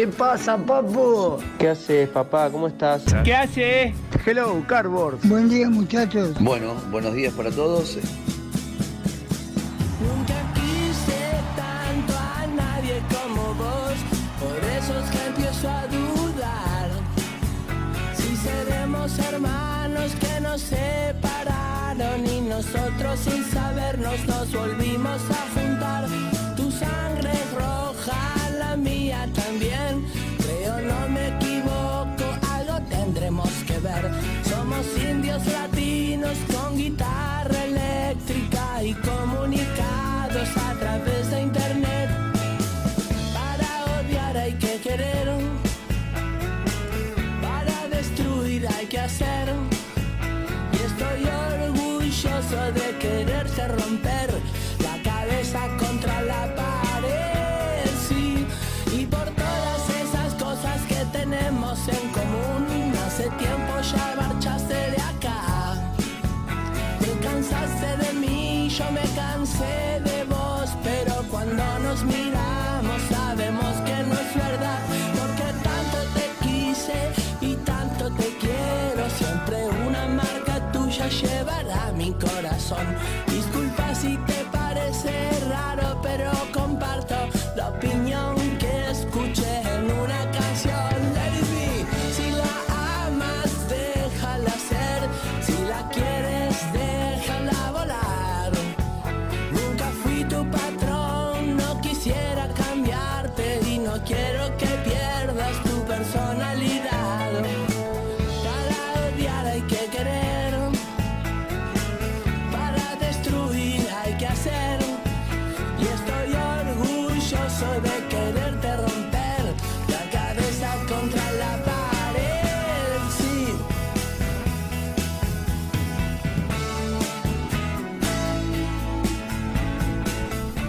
¿Qué pasa, papu? ¿qué haces, papá? ¿Cómo estás? ¿Qué haces? Hello, Cardboard. Buen día, muchachos. Bueno, buenos días para todos. Nunca quise tanto a nadie como vos, por eso es que empiezo a dudar. Si seremos hermanos que nos separaron y nosotros sin sabernos nos volvimos a sun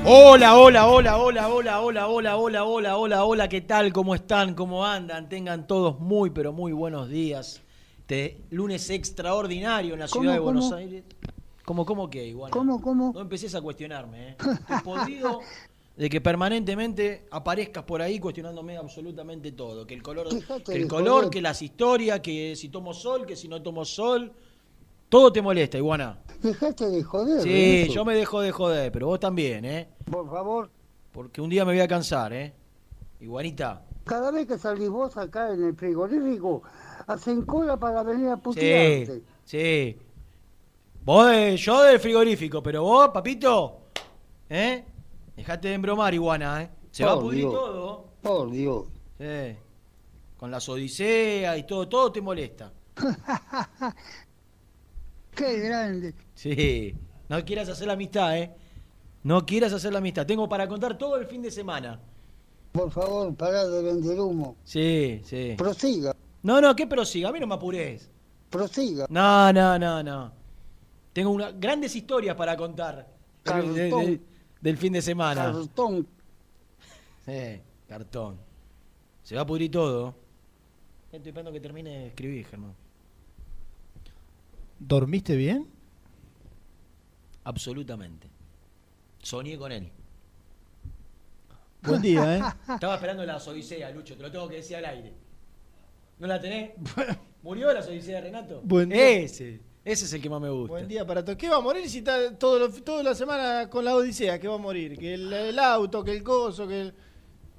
Hola, hola, hola, hola, hola, hola, hola, hola, hola, hola, hola, ¿qué tal? ¿Cómo están? ¿Cómo andan? Tengan todos muy, pero muy buenos días. Este lunes extraordinario en la ¿Cómo, ciudad de Buenos cómo? Aires. ¿Cómo, cómo qué? Igual. ¿Cómo, cómo? No empecés a cuestionarme, ¿eh? Estoy podrido de que permanentemente aparezcas por ahí cuestionándome absolutamente todo. Que el color, que el color, que las historias, que si tomo sol, que si no tomo sol. Todo te molesta, Iguana. Dejaste de joder. Sí, yo me dejo de joder, pero vos también, ¿eh? Por favor, Porque un día me voy a cansar, ¿eh? Iguanita. cada vez que salís vos acá en el frigorífico, hacen cola para venir a Sí, putearte. sí. Vos, de- yo del frigorífico, pero vos, papito, ¿eh? Dejate de embromar, iguana, ¿eh? Se va a pudrir Dios. todo. Por Dios. Sí. Con las odiseas y todo, todo te molesta. Qué grande. Sí. No quieras hacer la amistad, ¿eh? No quieras hacer la amistad. Tengo para contar todo el fin de semana. Por favor, pará de vender humo. Sí, sí. Prosiga, No, no, ¿qué prosiga? A mí no me apures. prosiga. No, no, no, no. Tengo una, grandes historias para contar del- de- Cartón. de- del fin de semana. Cartón. Sí, cartón. Se va a pudrir todo. Estoy esperando que termine de escribir, Germán. ¿Dormiste bien? Absolutamente. Soñé con él. Buen día, ¿eh? Estaba esperando la Odisea, Lucho, te lo tengo que decir al aire. ¿No la tenés? ¿Murió la Odisea de Renato? Buen día. Ese, ese es el que más me gusta. Buen día para todos. ¿Qué va a morir si está todo lo- toda la semana con la Odisea? ¿Qué va a morir? Que el, el auto, que el coso, que el...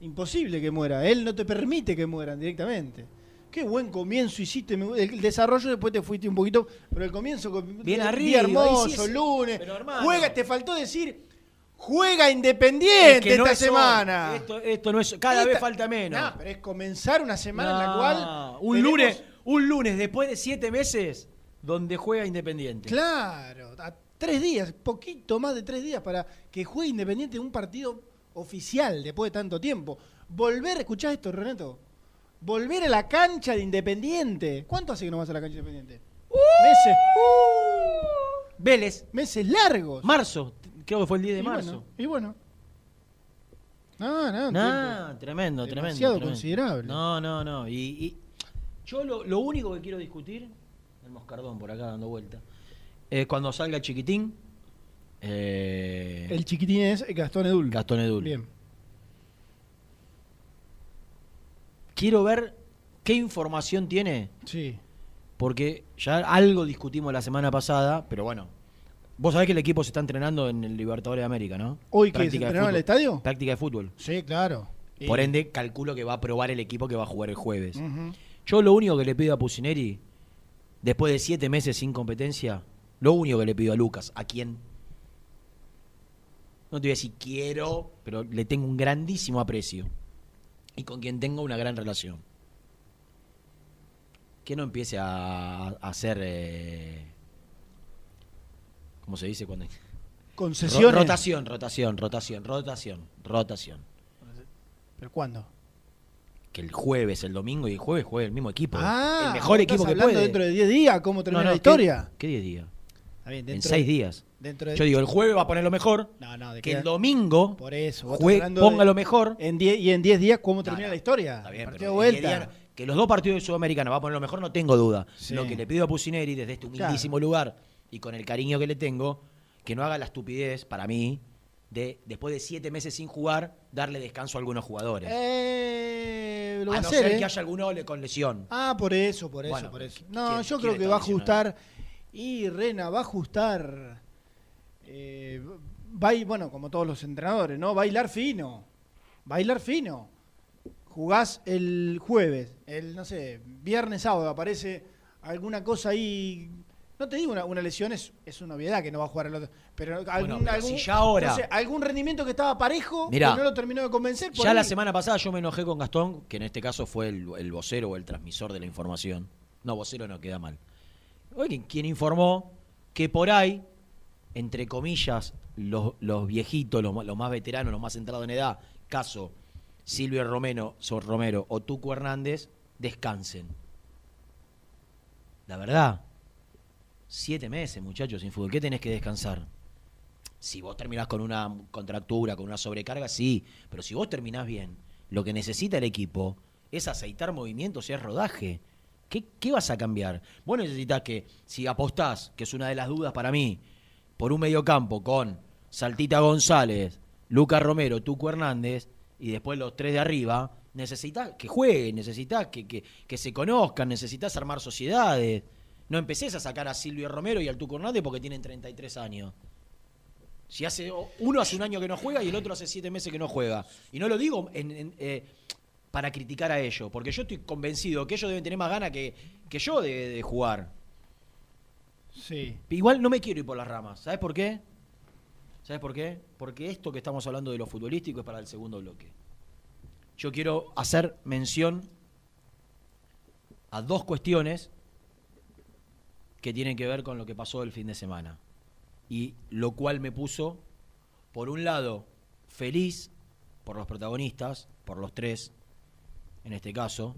Imposible que muera. Él no te permite que mueran directamente. Qué buen comienzo hiciste. El desarrollo después te fuiste un poquito. Pero el comienzo. Bien día arriba, hermoso, sí es- lunes. juega, te faltó decir. Juega Independiente Es que no esta es hoy. semana. Esto, esto no es. Cada Esta- vez falta menos. No, pero es comenzar una semana en la cual. Un tenemos- lunes, un lunes después de siete meses donde juega Independiente. Claro, a tres días, poquito más de tres días para que juegue Independiente un partido oficial después de tanto tiempo. Volver, escuchá esto, Renato. Volver a la cancha de Independiente. ¿Cuánto hace que no vas a la cancha de Independiente? Meses. Vélez, Meses largos. marzo, creo que fue el 10 de y marzo. Bueno, y bueno. No, no, No, tremendo, tremendo. Demasiado tremendo. considerable. No, no, no. Y, y yo lo, lo único que quiero discutir, el moscardón por acá dando vuelta, es cuando salga el chiquitín, eh, El chiquitín es Gastón Edul. Gastón Edul. Bien. Quiero ver qué información tiene, Sí. porque ya algo discutimos la semana pasada, pero bueno. Vos sabés que el equipo se está entrenando en el Libertadores de América, ¿no? ¿Hoy que se entrenó en el estadio? Práctica de fútbol. Sí, claro. Por Y- ende, calculo que va a probar el equipo que va a jugar el jueves. Yo lo único que le pido a Pusineri, después de siete meses sin competencia, lo único que le pido a Lucas, a quien, no te voy a decir quiero, pero le tengo un grandísimo aprecio y con quien tengo una gran relación. Que no empiece a, hacer, eh, ¿cómo se dice? cuando Concesiones. Ro- Rotación, rotación, rotación, rotación, rotación. ¿Pero cuándo? Que el jueves, el domingo y el jueves juegue el mismo equipo. Ah, el mejor equipo que hablando puede. dentro de 10 días, ¿cómo termina No, no, la ¿qué- historia? ¿Qué 10 días? Bien, En 6 de- días. Dentro de, Yo digo, el jueves va a poner lo mejor. No, no, de que queda- el domingo Por eso. ponga de- lo mejor. En diez- y en 10 días, ¿cómo termina no, la historia? Está bien, Partido vuelta. días- que los dos partidos de Sudamericana va a poner lo mejor, no tengo duda. Sí. Lo que le pido a Pusineri desde este humildísimo lugar y con el cariño que le tengo, que no haga la estupidez, para mí, de después de siete meses sin jugar, darle descanso a algunos jugadores. Eh, lo a no hacer, ser ¿eh? que haya alguno con lesión. Ah, por eso, por eso, Bueno, por eso. ¿quién- No, yo creo que va a lesionado? Y Rena va a ajustar. eh, va bueno, como todos los entrenadores, ¿no? Bailar fino. Bailar fino. Jugás el jueves, el, no sé, viernes, sábado, aparece alguna cosa ahí. No te digo una, una lesión, es, es una obviedad que no va a jugar el otro. Pero algún, pero algún- si ya ahora- no sé, algún rendimiento que estaba parejo, Mirá, que no lo terminó de convencer. por Ya la semana pasada yo me enojé con Gastón, que en este caso fue el, el vocero o el transmisor de la información. No, vocero no queda mal. Quien informó que por ahí, entre comillas, los, los viejitos, los, los más veteranos, los más centrados en edad, caso Silvio Romero, Sor Romero o Tuco Hernández, descansen. La verdad, siete meses, muchachos, sin fútbol. ¿Qué tenés que descansar? Si vos terminás con una contractura, con una sobrecarga, sí. Pero si vos terminás bien, lo que necesita el equipo es aceitar movimientos y es rodaje. ¿Qué, vas a cambiar? Vos necesitas que, si apostás, que es una de las dudas para mí, por un mediocampo con Saltita González, Lucas Romero, Tuco Hernández, y después los tres de arriba, necesitas que jueguen, necesitas que, que, que se conozcan, necesitas armar sociedades. No empecés a sacar a Silvio Romero y al Tuco Hernández porque tienen 33 años. Si hace uno hace un año que no juega y el otro hace siete meses que no juega. Y no lo digo en- en, eh, para criticar a ellos, porque yo estoy convencido que ellos deben tener más ganas que, que yo de, de jugar. Sí. Igual no me quiero ir por las ramas. ¿Sabes por qué? ¿Sabes por qué? Porque esto que estamos hablando de lo futbolístico es para el segundo bloque. Yo quiero hacer mención a dos cuestiones que tienen que ver con lo que pasó el fin de semana. Y lo cual me puso, por un lado, feliz por los protagonistas, por los tres, en este caso,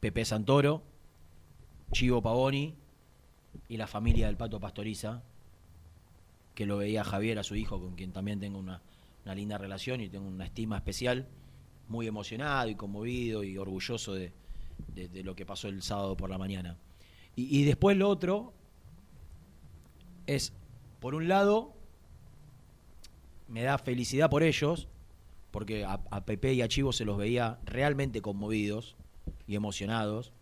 Pepe Santoro, Chivo Pavoni y la familia del Pato Pastoriza, que lo veía Javier, a su hijo, con quien también tengo una, una linda relación y tengo una estima especial, muy emocionado y conmovido y orgulloso de, de- lo que pasó el sábado por la mañana. Y después lo otro es, por un lado, me da felicidad por ellos, porque a, Pepe y a Chivo se los veía realmente conmovidos y emocionados.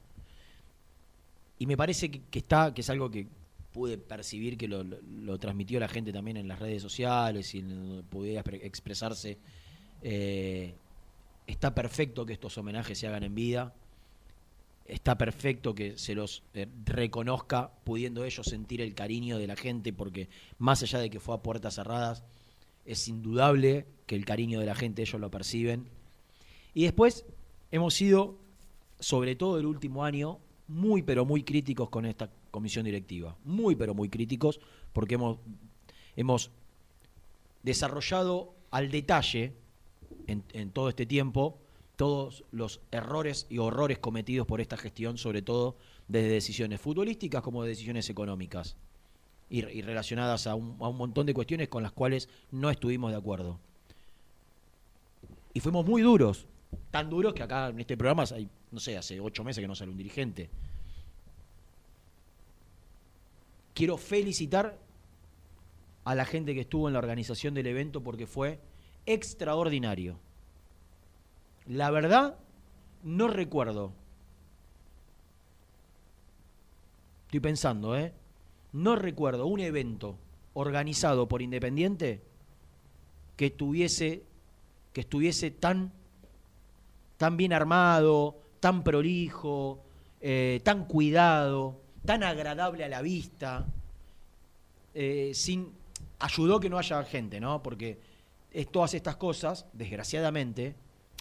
Y me parece que, está, que es algo que pude percibir que lo, transmitió la gente también en las redes sociales y en expre- expresarse. Eh, está perfecto que estos homenajes se hagan en vida. Está perfecto que se los eh, reconozca, pudiendo ellos sentir el cariño de la gente, porque más allá de que fue a puertas cerradas, es indudable que el cariño de la gente ellos lo perciben. Y después hemos sido, sobre todo el último año, muy pero muy críticos con esta comisión directiva. Muy pero muy críticos porque hemos, hemos desarrollado al detalle en, en todo este tiempo todos los errores y horrores cometidos por esta gestión, sobre todo desde decisiones futbolísticas como de decisiones económicas y, relacionadas a un, a un montón de cuestiones con las cuales no estuvimos de acuerdo. Y fuimos muy duros, tan duros que acá en este programa, hay, no sé, hace ocho meses que no sale un dirigente. Quiero felicitar a la gente que estuvo en la organización del evento porque fue extraordinario. La verdad, no recuerdo. Estoy pensando, ¿eh? No recuerdo un evento organizado por Independiente que estuviese, tan, bien armado, tan prolijo, eh, tan cuidado, tan agradable a la vista. eh, sin ayudó que no haya gente, ¿no? Porque es todas estas cosas, desgraciadamente,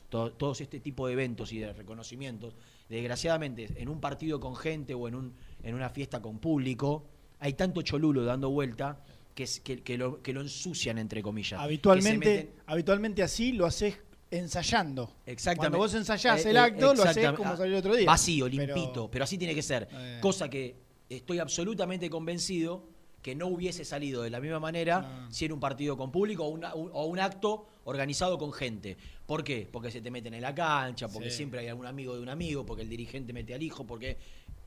to- todos este tipo de eventos y de reconocimientos, desgraciadamente, en un partido con gente o en una fiesta con público, hay tanto cholulo dando vuelta que, es- que, que lo, que lo ensucian, entre comillas. Habitualmente, meten- habitualmente así lo haces ensayando. Exactamente. Cuando vos ensayás Eh, el eh, acto, lo haces como Ah, salió el otro día. Vacío, Pero- limpito, pero, así tiene que ser. Eh. Cosa que estoy absolutamente convencido que no hubiese salido de la misma manera No. si era un partido con público o, una- un, o un acto organizado con gente. ¿Por qué? Porque se te meten en la cancha, porque Sí. siempre hay algún amigo de un amigo, porque el dirigente mete al hijo, porque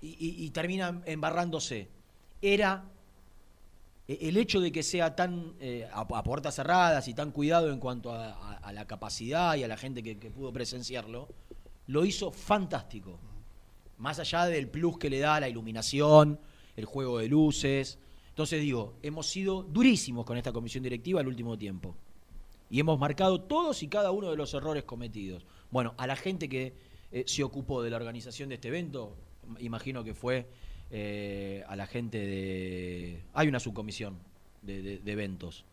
y, y- y terminan embarrándose. Era e- el hecho de que sea tan eh, a, puertas cerradas y tan cuidado en cuanto a, la capacidad y a la gente que, que pudo presenciarlo, lo hizo fantástico. Más allá del plus que le da la iluminación, el juego de luces. Entonces digo, hemos sido durísimos con esta comisión directiva el último tiempo. Y hemos marcado todos y cada uno de los errores cometidos. Bueno, a la gente que eh, se ocupó de la organización de este evento, imagino que fue eh, a la gente de... Hay una subcomisión de, de- de eventos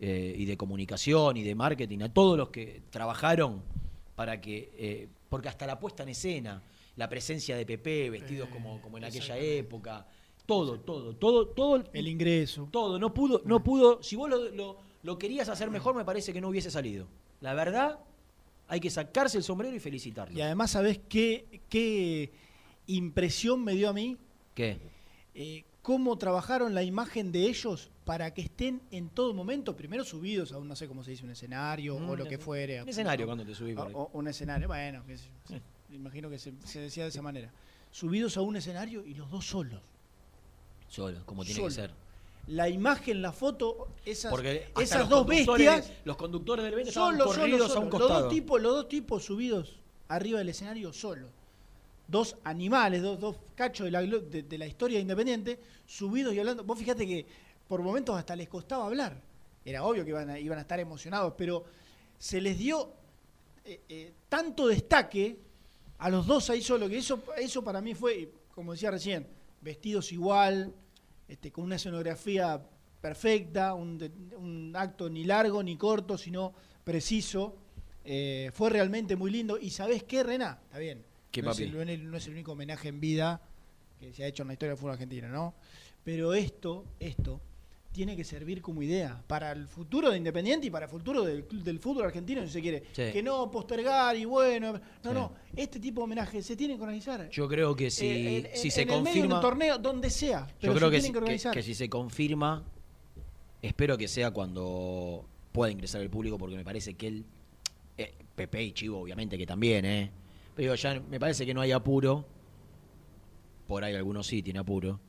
eh, y de comunicación y de marketing, a todos los que trabajaron para que... eh, porque hasta la puesta en escena, la presencia de Pepe, vestidos como, como en aquella época, todo, todo, todo, todo... El ingreso. Todo, no pudo, no pudo. Si vos lo, lo- lo querías hacer mejor, me parece que no hubiese salido. La verdad, hay que sacarse el sombrero y felicitarlo. Y además, ¿sabés qué, qué impresión me dio a mí? ¿Qué? Eh, cómo trabajaron la imagen de ellos para que estén en todo momento, primero subidos a un, no sé cómo se dice, un escenario o Mm, lo que fuere. Un escenario cuando te subís O- o un escenario, bueno, me imagino que se, se decía de esa manera. Subidos a un escenario y los dos solos. Solo, como tiene que ser. La imagen, la foto, esas, esas dos bestias, Los conductores del evento estaban solos, corridos solos, a un solos. Los costado. dos, tipos, los dos tipos subidos arriba del escenario solos. Dos animales, dos, dos cachos de la, de, la historia de Independiente, subidos y hablando. Vos fíjate que por momentos hasta les costaba hablar. Era obvio que iban a, iban a estar emocionados, pero se les dio eh, eh, tanto destaque a los dos ahí solo, que eso, eso para mí fue, como decía recién, vestidos igual, este, con una escenografía perfecta, un, un acto ni largo ni corto, sino preciso. Eh, fue realmente muy lindo. ¿Y sabés qué, Rena? Está bien. ¿Qué, no, es el, no es el único homenaje en vida que se ha hecho en la historia del fútbol argentino, ¿no? Pero esto, esto, tiene que servir como idea para el futuro de Independiente y para el futuro del, del fútbol argentino, si se quiere. Sí. Que no postergar y bueno. No, Sí. no. Este tipo de homenaje se tiene que organizar. Yo creo que si, Eh, en- si en- se en el medio de confirma. un torneo, donde sea. Pero Yo creo se que, si, que que- organizar. que si se confirma, espero que sea cuando pueda ingresar el público, porque me parece que él Eh, Pepe y Chivo, obviamente que también, ¿eh? Pero ya me parece que no hay apuro. Por ahí algunos sí tiene apuro.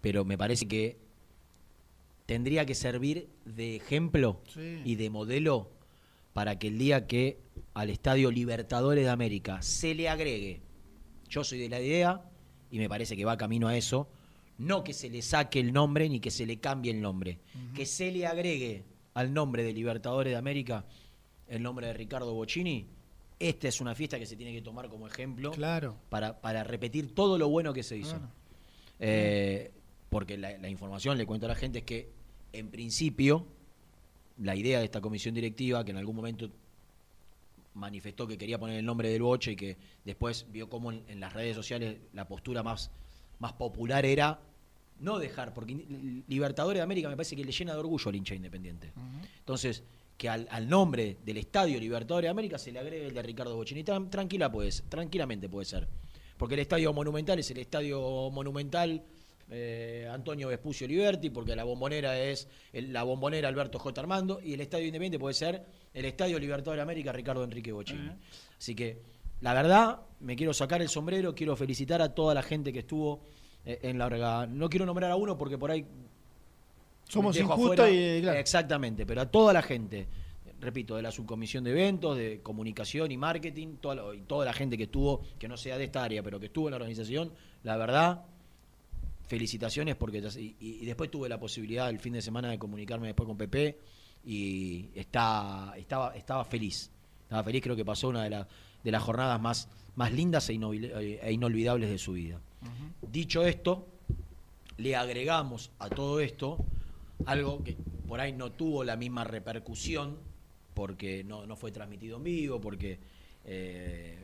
Pero me parece que tendría que servir de ejemplo Sí. y de modelo para que el día que al Estadio Libertadores de América se le agregue, yo soy de la idea y me parece que va camino a eso, no que se le saque el nombre ni que se le cambie el nombre, que se le agregue al nombre de Libertadores de América el nombre de Ricardo Bocini. Esta es una fiesta que se tiene que tomar como ejemplo Claro. para, para repetir todo lo bueno que se hizo. Claro. Eh, porque la, la información, le cuento a la gente, es que en principio la idea de esta comisión directiva, que en algún momento manifestó que quería poner el nombre del Boche y que después vio cómo en, en las redes sociales la postura más, más popular era no dejar, porque Li- Libertadores de América me parece que le llena de orgullo al hincha independiente. Entonces, que al, al nombre del estadio Libertadores de América se le agregue el de Ricardo Bocini. Tran- Tranquila puede ser, tranquilamente puede ser. Porque el estadio monumental es el estadio monumental eh, Antonio Vespucio Liberti, porque la bombonera es el- la bombonera Alberto J. Armando, y el estadio Independiente puede ser el estadio Libertadores de América Ricardo Enrique Bocini. Así que, la verdad, me quiero sacar el sombrero, quiero felicitar a toda la gente que estuvo eh, en la orga. No quiero nombrar a uno porque por ahí Somos injustos y, claro. Exactamente, pero a toda la gente, repito, de la subcomisión de eventos, de comunicación y marketing, toda la, y toda la gente que estuvo, que no sea de esta área, pero que estuvo en la organización, la verdad, felicitaciones porque y, y después tuve la posibilidad el fin de semana de comunicarme después con Pepe y está, estaba, estaba feliz. Estaba feliz, creo que pasó una de, la- de las jornadas más, más lindas e, e inolvidables de su vida. Dicho esto, le agregamos a todo esto algo que por ahí no tuvo la misma repercusión porque no, no fue transmitido en vivo, porque eh,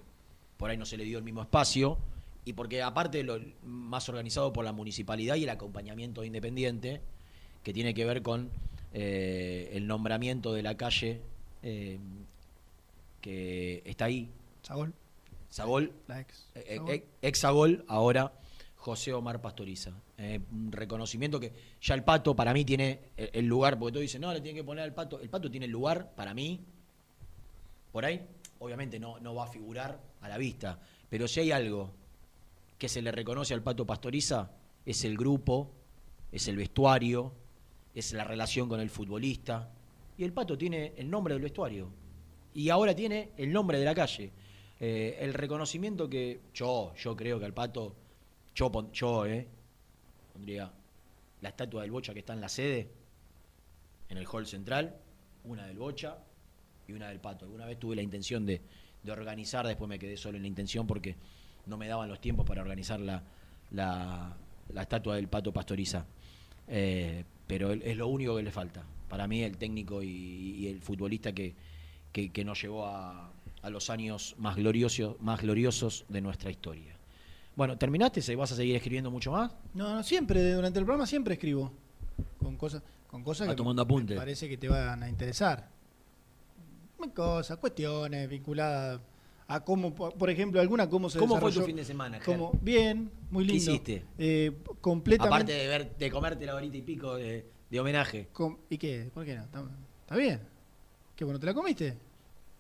por ahí no se le dio el mismo espacio y porque aparte de lo más organizado por la municipalidad y el acompañamiento de Independiente, que tiene que ver con eh, el nombramiento de la calle eh, que está ahí, Sagol, Sagol, la ex. eh, Sagol. eh, Exagol, ahora José Omar Pastoriza. Eh, un reconocimiento que ya el pato para mí tiene el, lugar, porque todos dicen, no, le tienen que poner al pato. El pato tiene el lugar para mí, por ahí, obviamente no, no va a figurar a la vista, pero si hay algo que se le reconoce al pato Pastoriza, es el grupo, es el vestuario, es la relación con el futbolista. Y el pato tiene el nombre del vestuario. Y ahora tiene el nombre de la calle. Eh, el reconocimiento que yo, yo creo que al pato, yo, pon- yo eh, pondría la estatua del Bocha que está en la sede, en el hall central, una del Bocha y una del Pato. Alguna vez tuve la intención de, de organizar, después me quedé solo en la intención porque no me daban los tiempos para organizar la, la, la estatua del Pato Pastoriza. Eh, pero es lo único que le falta. Para mí el técnico y, el futbolista que, que, que nos llevó a, a los años más gloriosos, más gloriosos de nuestra historia. Bueno, ¿terminaste? ¿Se- ¿Vas a seguir escribiendo mucho más? No, no, siempre, durante el programa siempre escribo. Con cosas, con cosas que tomando me apuntes. parece que te van a interesar. Cosas, cuestiones vinculadas a cómo, por ejemplo, alguna cómo se ¿Cómo fue tu fin de semana, cómo- bien, muy ¿Qué lindo. hiciste? Eh, completamente. Aparte de, ver, de comerte la horita y pico de, de homenaje. com- ¿Y qué? ¿Por qué no? ¿Está, bien? ¿Qué bueno? ¿Te la comiste?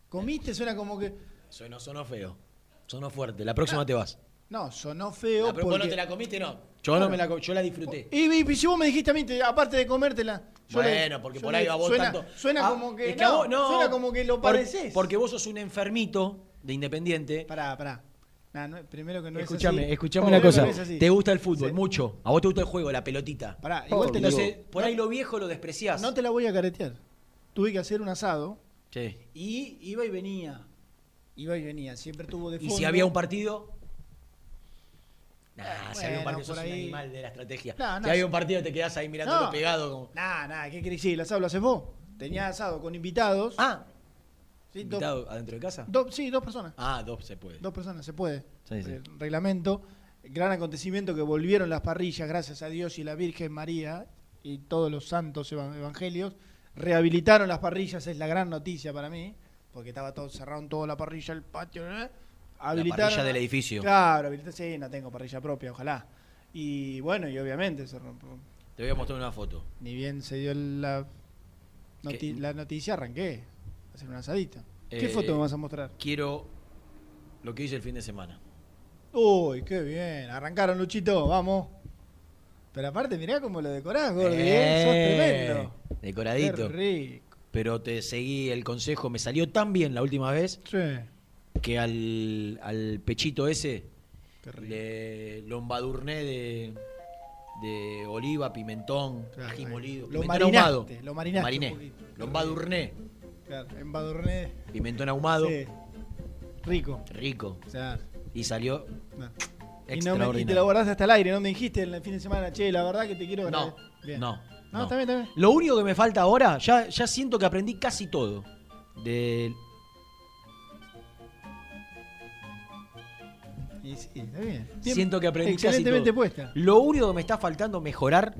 ¿Comiste? Suena como que. Sonó, sonó feo. Sonó fuerte. La próxima te vas. No, sonó feo. La, pro- ¿Vos no te la comiste? No. Yo no me la yo la disfruté. Y, y- y si vos me dijiste a mí, te- aparte de comértela. yo le- Bueno, porque yo por le- ahí a vos suena, tanto. Suena Ah, como que. es no, vos- no, suena como que lo por- pareces. Porque vos sos un enfermito de Independiente. Pará, pará. Nah, no, primero que no escuchame, es así. escuchame una cosa. no. Te gusta el fútbol, Sí. mucho. A vos te gusta el juego, la pelotita. Pará, igual te Entonces, por ahí lo viejo lo despreciás. No te la voy a caretear. Tuve que hacer un asado Sí. y iba y venía. Iba y venía. Siempre tuvo de Y fondo. si había un partido. Nah, Ah, si había un partido, sos un animal de la estrategia. Si había un partido, te quedás ahí mirándolo No. pegado. Como... Nah, nah, ¿qué querés decir? El asado lo haces vos. Tenía asado con invitados. Ah, Sí, dos- invitado adentro de casa. dos- sí, dos personas. Ah, dos se puede. Dos personas, se puede. Sí, sí. El reglamento. Gran acontecimiento que volvieron las parrillas, gracias a Dios y la Virgen María y todos los santos evan- evangelios. Rehabilitaron las parrillas, es la gran noticia para mí, porque estaba todo cerrado, toda la parrilla, el patio. ¿eh? La parrilla del edificio. Claro, habilitaron, sí, no tengo parrilla propia, ojalá. Y bueno, y obviamente, se rompió. Te voy a mostrar una foto. ni bien se dio la, noti- ¿Qué? la noticia, arranqué a hacer una asadita. ¿Qué Eh, foto me vas a mostrar? Quiero lo que hice el fin de semana. Uy, qué bien. Arrancaron, Luchito, vamos. Pero aparte, mirá cómo lo decorás, Gordi, ¿eh? Sos Eh, tremendo. Decoradito. Qué rico. Pero te seguí el consejo, me salió tan bien la última vez Sí. Que al, al pechito ese le, lo embadurné de, de oliva, pimentón, Claro, ají molido. Lo marinaste, ahumado. lo marinaste Mariné. Lo embadurné. Claro, embadurné. Pimentón ahumado. Sí. Rico. Rico. O sea, Y salió no. Y, no me- y te lo guardaste hasta el aire, no me dijiste en el fin de semana, che, la verdad que te quiero No, Bien. no, No, no. está bien. Lo único que me falta ahora, ya, ya siento que aprendí casi todo. De, Y sí, está bien. Bien. Siento que aprendí casi Excelentemente todo. puesta. Lo único que me está faltando mejorar,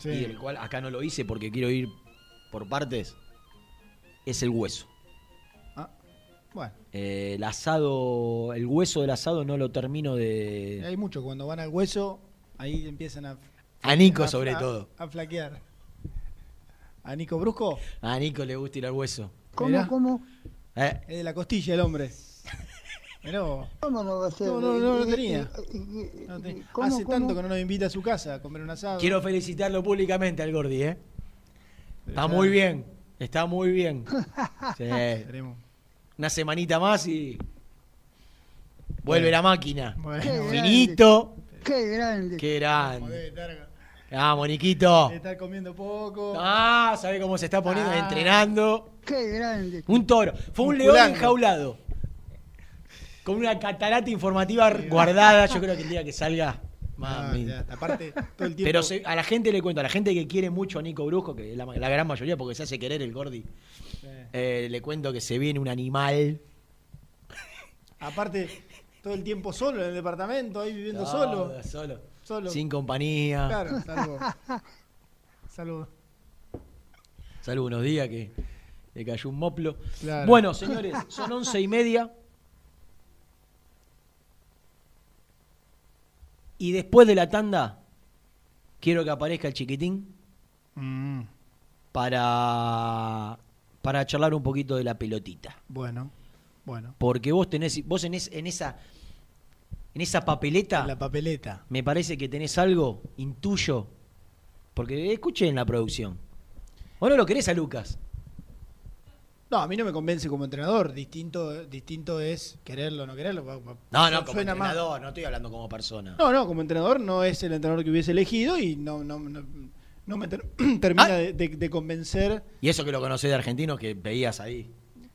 Sí. y el cual acá no lo hice porque quiero ir por partes, es el hueso. Ah, bueno, Eh, el asado, el hueso del asado no lo termino de... hay mucho. Cuando van al hueso, ahí empiezan a. A Nico a- sobre a- todo. A flaquear. ¿A Nico Brusco? A Nico le gusta ir al hueso. ¿Cómo, Mirá. cómo? Eh, Es de la costilla el hombre. Mirá vos. ¿Cómo no va a ser? No, no, no, no Eh, tenía. eh, eh, No te- ¿cómo, Hace cómo? tanto que no nos invita a su casa a comer un asado. quiero felicitarlo públicamente al Gordi, ¿eh? Está ya- muy bien, está muy bien. Sí. Una semanita más y vuelve la máquina. Bueno, Qué grande. Finito. Qué grande. Qué grande. estar, Vamos, Niquito. debe estar comiendo poco. Ah, ¿sabe cómo se está poniendo? Ah. Entrenando. Qué grande. Un toro. Fue un Musculando. león enjaulado. Con una catarata informativa guardada. Yo creo que el día que salga. Ah, mami. aparte, todo el tiempo. Pero se- a la gente le cuento, a la gente que quiere mucho a Nico Brusco, que es la, la gran mayoría porque se hace querer el Gordi, eh, le cuento que se viene un animal. Aparte, todo el tiempo solo en el departamento, ahí viviendo solo. Solo. Solo. Sin compañía. Claro, salvo. Salvo. Salvo unos días que le cayó un moplo. Claro. Bueno, señores, son once y media. Y después de la tanda, quiero que aparezca el chiquitín Mm, para, para charlar un poquito de la pelotita. bueno, bueno. Porque vos tenés, vos en, es- en esa en esa papeleta, La papeleta. me parece que tenés algo, intuyo. Porque escuché en la producción. Vos no lo querés a Lucas. No, a mí no me convence como entrenador. Distinto, distinto es quererlo o no quererlo. No, no, como más- entrenador, no estoy hablando como persona. No, no, como entrenador no es el entrenador que hubiese elegido y no, no, no, no me ter- termina Ah. de, de- de convencer. Y eso que lo conocés de argentinos que veías ahí.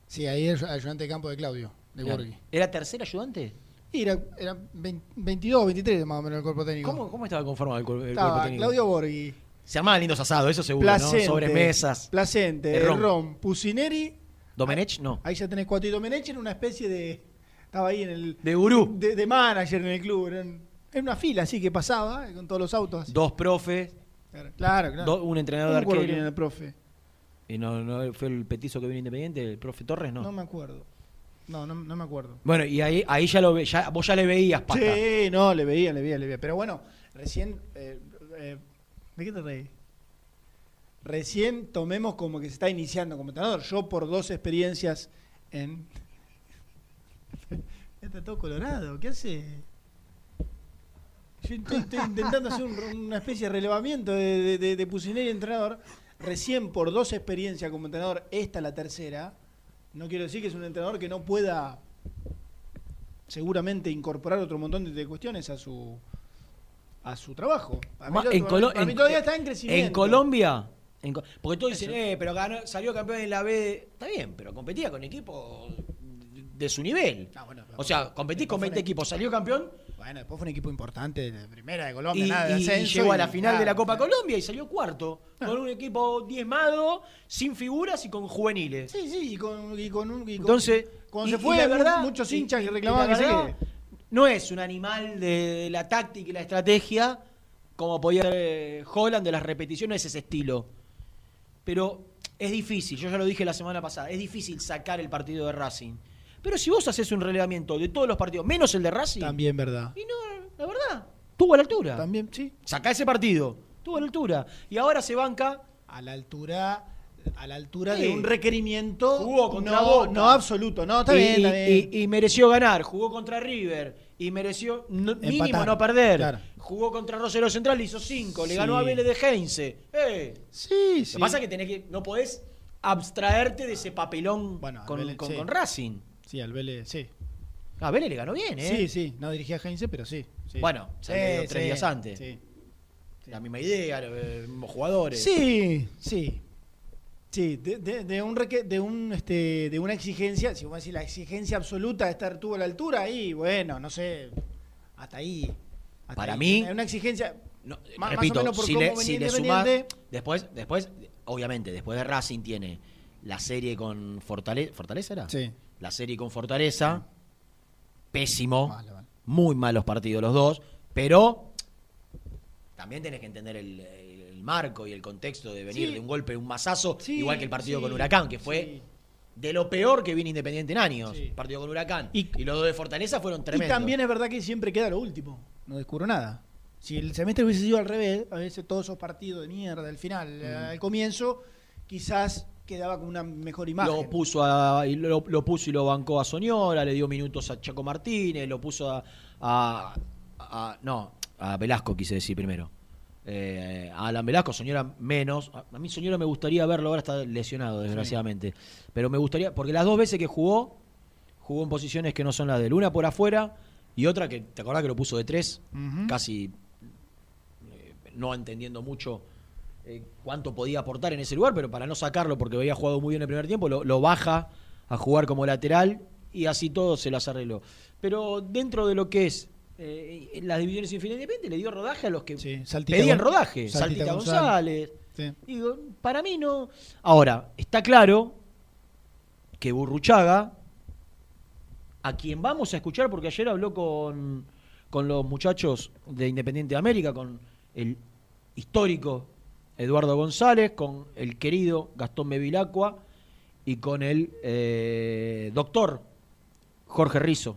Sí, ahí es ayudante de campo de Claudio, de Claro. Borghi. ¿Era tercer ayudante? Era, era 20 22, 23 más o menos el cuerpo técnico. ¿Cómo, cómo estaba conformado el, el cuerpo técnico? Claudio Borghi, Se armaban lindos asados, eso seguro, Placente, ¿no? Sobremesas. Placente. Ron, Pusineri. Domenech, no. Ahí ya tenés Cuatro y Domenech en una especie de. Estaba ahí en el. De gurú. De, de manager en el club. Era en, en una fila así que pasaba eh, con todos los autos. Dos profes, Claro, claro. claro. do- un entrenador de quién era arquero. el profe. Y no, no fue el petizo que vino independiente, el profe Torres, no. No, me acuerdo. No, no, no me acuerdo. Bueno, y ahí, ahí ya lo ve, ya, vos ya le veías pata. Sí, no, le veía, le veía, le veía. Pero bueno, recién. eh, eh, ¿De qué te reí? Recién tomemos como que se está iniciando como entrenador. Yo, por dos experiencias en. Está todo colorado, ¿qué hace? Yo estoy, estoy intentando hacer un- una especie de relevamiento de, de, de, de Pusineri entrenador. Recién por dos experiencias como entrenador, esta la tercera. No quiero decir que es un entrenador que no pueda seguramente incorporar otro montón de, cuestiones a su a su trabajo. Para mí, en, Colo- mí todavía está en crecimiento. En Colombia, porque todos dicen, eh, pero ganó- salió campeón en la B. Está bien, pero competía con equipos de su nivel. Ah, bueno, o sea, competís con después 20 fue- equipos, salió campeón Bueno, después fue un equipo importante de primera de y, Colombia, nada de y ascenso llegó a la final de la nada. Copa Colombia y salió cuarto. Ah. Con un equipo diezmado, sin figuras y con juveniles. Sí, sí, y con, y con un. y Entonces, cuando se fue, la verdad- muchos hinchas y- que reclamaban la que se quede. No es un animal de la táctica y la estrategia como podía ser Holland de las repeticiones, ese estilo. Pero es difícil, yo ya lo dije la semana pasada, es difícil sacar el partido de Racing. Pero si vos haces un relevamiento de todos los partidos, menos el de Racing, También, verdad. y no, la verdad, tuvo a la altura. También, sí. Sacá ese partido, tuvo a la altura. Y ahora se banca A la altura a la altura Sí. de un requerimiento Jugó contra no, Boca. no absoluto. No, está y, bien, está y- bien. y- y mereció ganar. Jugó contra River y mereció no- mínimo no perder. claro. Jugó contra Rosario Central, hizo 5. Le Sí. ganó a Vélez de Heinze. Eh, sí, Lo sí. que pasa es que tenés que no podés abstraerte de ese papelón Bueno, con, Vélez, con- sí. con Racing. Sí, al Vélez, sí. A Vélez le ganó bien, ¿eh? Sí, sí. No dirigía a Heinze, pero sí. sí. Bueno, se tres días antes. Sí. La misma idea, los mismos jugadores. Sí, sí. Sí, de, de- de un reque- de un este de una exigencia, si vos decís la exigencia absoluta de estar tú a la altura, ahí, bueno, no sé, hasta ahí. Hasta Para ahí. mí- Una- una exigencia. No, Más- más o repito, menos por si cómo le, si le después, después, obviamente, después de Racing tiene la serie con Fortaleza, ¿Fortaleza era? Sí. La serie con Fortaleza, pésimo, Vale, vale. muy malos partidos los dos, pero también tenés que entender el, el marco y el contexto de venir Sí. de un golpe, un mazazo, Sí, igual que el partido sí, con Huracán, que fue de lo peor que viene Independiente en años, partido con Huracán. Y- Y, los dos de Fortaleza fueron tremendos. Y también es verdad que siempre queda lo último. No descubro nada. Si el semestre hubiese sido al revés, a veces todos esos partidos de mierda al final, Mm. al comienzo, quizás quedaba con una mejor imagen. Lo puso, a, lo, lo puso y lo bancó a Soñora, le dio minutos a Chaco Martínez, lo puso a. a- a- no, a Velasco quise decir primero. Eh, a Alan Velasco, Soñora menos. A, a mí Soñora me gustaría verlo, ahora está lesionado, desgraciadamente. Pero me gustaría, porque las dos veces que jugó, jugó en posiciones que no son las de él. Una por afuera y otra que, ¿te acordás que lo puso de tres? Casi eh, no entendiendo mucho eh, cuánto podía aportar en ese lugar, pero para no sacarlo porque había jugado muy bien el primer tiempo, lo, lo baja a jugar como lateral y así todo se las arregló. Pero dentro de lo que es eh, las divisiones independientes, le dio rodaje a los que Sí, Saltita pedían rodaje. Saltita Saltita, González. González. Sí. Digo, para mí no. Ahora, está claro que Burruchaga, a quien vamos a escuchar, porque ayer habló con, con los muchachos de Independiente de América, con el histórico Eduardo González, con el querido Gastón Bevilacqua y con el eh, doctor Jorge Rizo.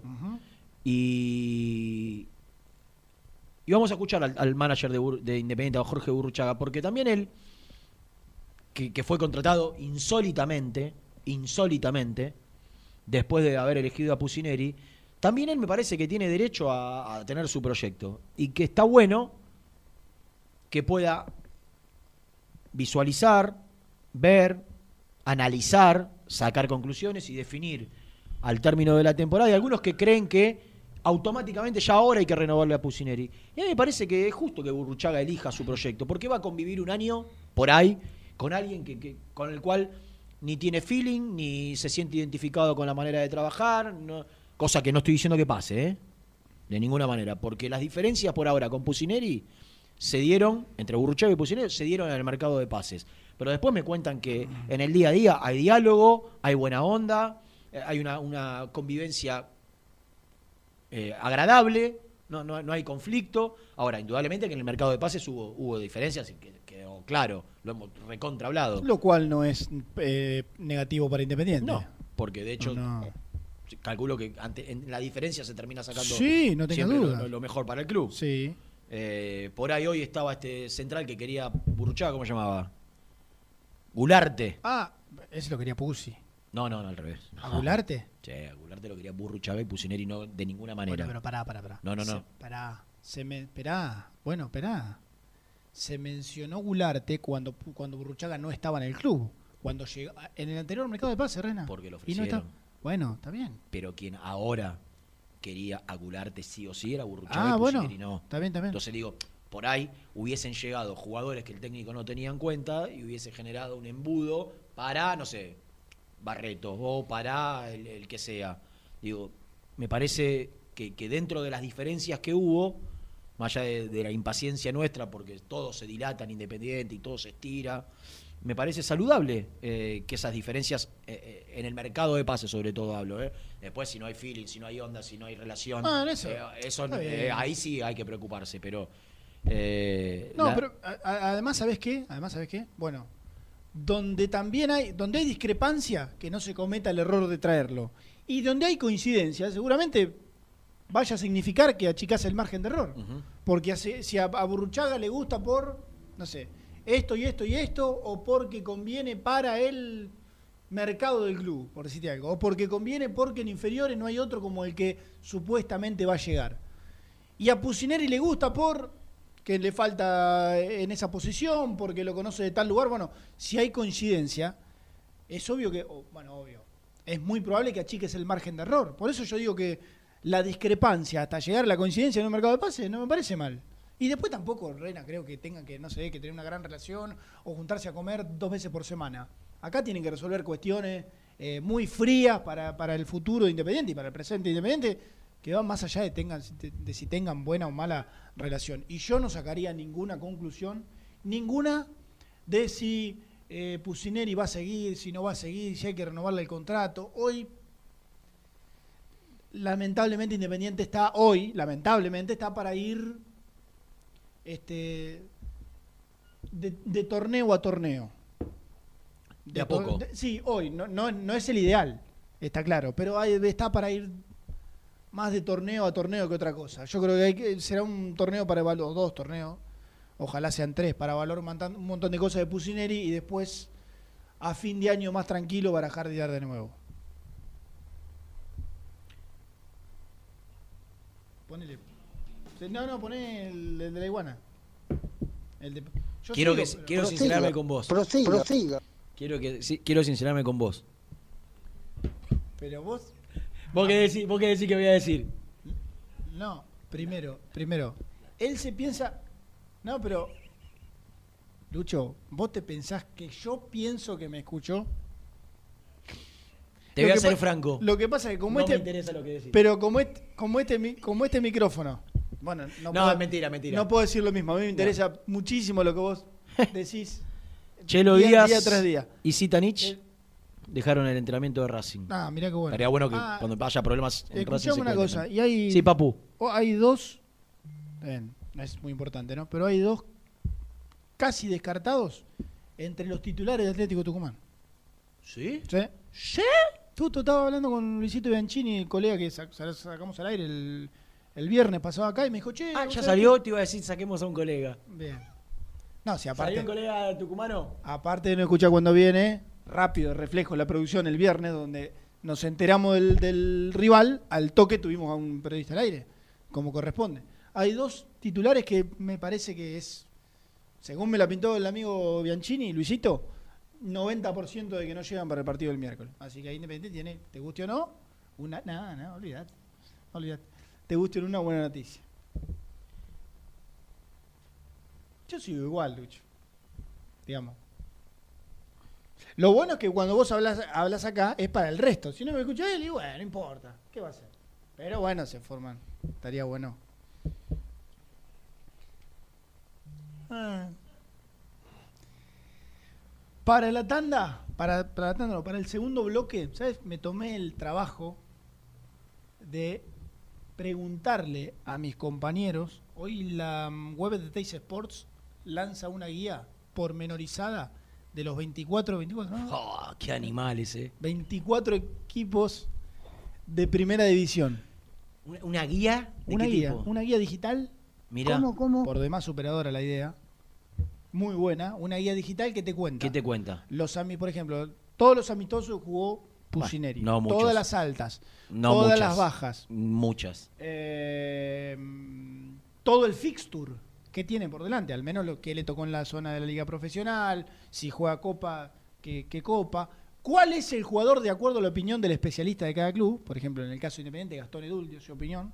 Y, y vamos a escuchar al, al manager de, Independiente, Jorge Burruchaga, porque también él, que, que fue contratado insólitamente, insólitamente, después de haber elegido a Pusineri, también él me parece que tiene derecho a, tener su proyecto. Y que está bueno que pueda visualizar, ver, analizar, sacar conclusiones y definir al término de la temporada. Y algunos que creen que automáticamente ya ahora hay que renovarle a Pusineri. Y a mí me parece que es justo que Burruchaga elija su proyecto, porque va a convivir un año por ahí con alguien que- con el cual ni tiene feeling, ni se siente identificado con la manera de trabajar, no- cosa que no estoy diciendo que pase, ¿eh? de ninguna manera, porque las diferencias por ahora con Pusineri se dieron, entre Burruchaga y Pusineri, se dieron en el mercado de pases. Pero después me cuentan que en el día a día hay diálogo, hay buena onda, eh, hay una, convivencia eh, agradable, no, no, no hay conflicto. Ahora, indudablemente que en el mercado de pases hubo, hubo diferencias quedó claro, lo hemos recontra hablado. Lo cual no es eh, negativo para Independiente. No, porque de hecho No. calculo que ante, en la diferencia se termina sacando Sí, no tenga siempre lo- duda. Lo, lo mejor para el club. Sí. Eh, por ahí hoy estaba este central que quería Burruchaga, ¿cómo se llamaba? Gularte. Ah, ese lo quería Pusi. No, no, no, al revés. ¿A Gularte? Che, a Gularte lo quería Burruchaga y Pusineri no de ninguna manera. Bueno, pero pará, pará, pará. No, no, no. Se, pará. Se me, esperá. Bueno, esperá. Se mencionó Gularte cuando, cuando Burruchaga no estaba en el club. Cuando llegó. En el anterior mercado de pase, Rena. Porque lo Y no está- ofrecieron. Bueno, está bien. Pero quien ahora quería a Gularte sí o sí era Burruchaga Ah, y bueno. No. Está bien, está bien. Entonces digo, por ahí hubiesen llegado jugadores que el técnico no tenía en cuenta y hubiese generado un embudo para, no sé, Barreto o para el, el que sea. Digo, me parece que, que dentro de las diferencias que hubo, más allá de, de la impaciencia nuestra, porque todo se dilata en Independiente y todo se estira, me parece saludable eh, que esas diferencias eh, eh, en el mercado de pases, sobre todo hablo. Después, si no hay feeling, si no hay onda, si no hay relación, Ah, en eso. eso, ahí sí hay que preocuparse, pero. No, la- pero a- además, ¿sabes qué? Además, ¿sabes qué? Bueno, donde también hay, donde hay discrepancia, que no se cometa el error de traerlo. Y donde hay coincidencia, seguramente vaya a significar que achicás el margen de error. Porque hace- si a, a Burruchaga le gusta por, no sé, esto y esto y esto, o porque conviene para el mercado del club, por decirte algo, o porque conviene porque en inferiores no hay otro como el que supuestamente va a llegar. Y a Pusineri le gusta por que le falta en esa posición, porque lo conoce de tal lugar. Bueno, si hay coincidencia, es obvio que, bueno, obvio, es muy probable que achiques el margen de error. Por eso yo digo que la discrepancia hasta llegar a la coincidencia en un mercado de pases no me parece mal. Y después tampoco, Reina, creo que tengan que, no sé, que tener una gran relación o juntarse a comer dos veces por semana. Acá tienen que resolver cuestiones eh, muy frías para, para el futuro de Independiente y para el presente de Independiente, que van más allá de, tengan, de, de si tengan buena o mala relación. Y yo no sacaría ninguna conclusión, ninguna de si eh, Pusineri va a seguir, si no va a seguir, si hay que renovarle el contrato. Hoy, lamentablemente, Independiente está, hoy, lamentablemente, está para ir este, de, de torneo a torneo. De a tor- poco. de- sí, hoy, no, no, no es el ideal, está claro, pero hay- está para ir más de torneo a torneo que otra cosa. Yo creo que, hay que- será un torneo para evaluar, dos torneos, ojalá sean tres, para evaluar un montón, de cosas de Pusineri y después a fin de año más tranquilo barajar de de nuevo. Ponele. No, no, poné el, el de la iguana. El de, yo Quiero, sigo, que, pero- quiero Prosiga, sincerarme con vos. Prosiga. Prosiga. Quiero, que, quiero sincerarme con vos. pero vos ¿Vos qué, decís, ¿Vos qué decís que voy a decir? No, primero, primero. Él se piensa. No, pero. Lucho, ¿vos te pensás que yo pienso que me escuchó? Te voy a ser franco. Lo que pasa es que como no me este. interesa lo que decís. Pero como este, como este, como este micrófono. Bueno, no, No, puedo, es mentira, mentira. No puedo decir lo mismo. A mí me interesa muchísimo lo que vos decís. Chelo día- Díaz día tras día. y Zitanich Eh, dejaron el entrenamiento de Racing. Ah, mirá qué bueno. Estaría bueno que Ah, cuando haya problemas en Racing se una cosa. Y hay, Sí, papu. o hay dos. bien, no es muy importante, ¿no? Pero hay dos casi descartados entre los titulares de Atlético Tucumán. ¿Sí? ¿Sí? ¿Sí? Justo estaba hablando con Luisito Bianchini, el colega que sac- sac- sacamos al aire el, el viernes pasado acá, y me dijo, che. Ah, ¿vos ya salió, te iba a decir, saquemos a un colega. que-?" Bien. No, si ¿Salió aparte, un colega tucumano? aparte de no escuchar cuando viene, rápido, reflejo la producción el viernes, donde nos enteramos del, del rival, al toque tuvimos a un periodista al aire, como corresponde. Hay dos titulares que me parece que es, según me la pintó el amigo Bianchini, Luisito, 90% de que no llegan para el partido del miércoles. Así que ahí Independiente tiene, te guste o no, una, nada, nada, olvídate, olvídate. Te guste o no, una buena noticia. Yo sigo igual, Lucho. Digamos. Lo bueno es que cuando vos hablas, hablas acá es para el resto. Si no me escucha él, y bueno, no importa. ¿Qué va a hacer? Pero bueno, se forman. Estaría bueno. Ah. Para la tanda, para, para la tanda, no, para el segundo bloque, ¿sabes? Me tomé el trabajo de preguntarle a mis compañeros. Hoy la mm, web de Teis Sports lanza una guía pormenorizada de los 24, 24, ¿no? Oh, qué animales, eh. 24 equipos de primera división. ¿Una, una guía? ¿De Una qué guía, tipo? una guía digital, Mirá, ¿Cómo, cómo? por demás superadora la idea. Muy buena, una guía digital que te cuenta. ¿qué te cuenta? Los por ejemplo, todos los amistosos jugó Pusineri. no muchos. todas las altas, No todas muchas. las bajas. Muchas. Eh, todo el fixture que tiene por delante, al menos lo que le tocó en la zona de la liga profesional, si juega copa, qué, qué copa. ¿Cuál es el jugador de acuerdo a la opinión del especialista de cada club? Por ejemplo, en el caso Independiente, Gastón Edul dio su opinión.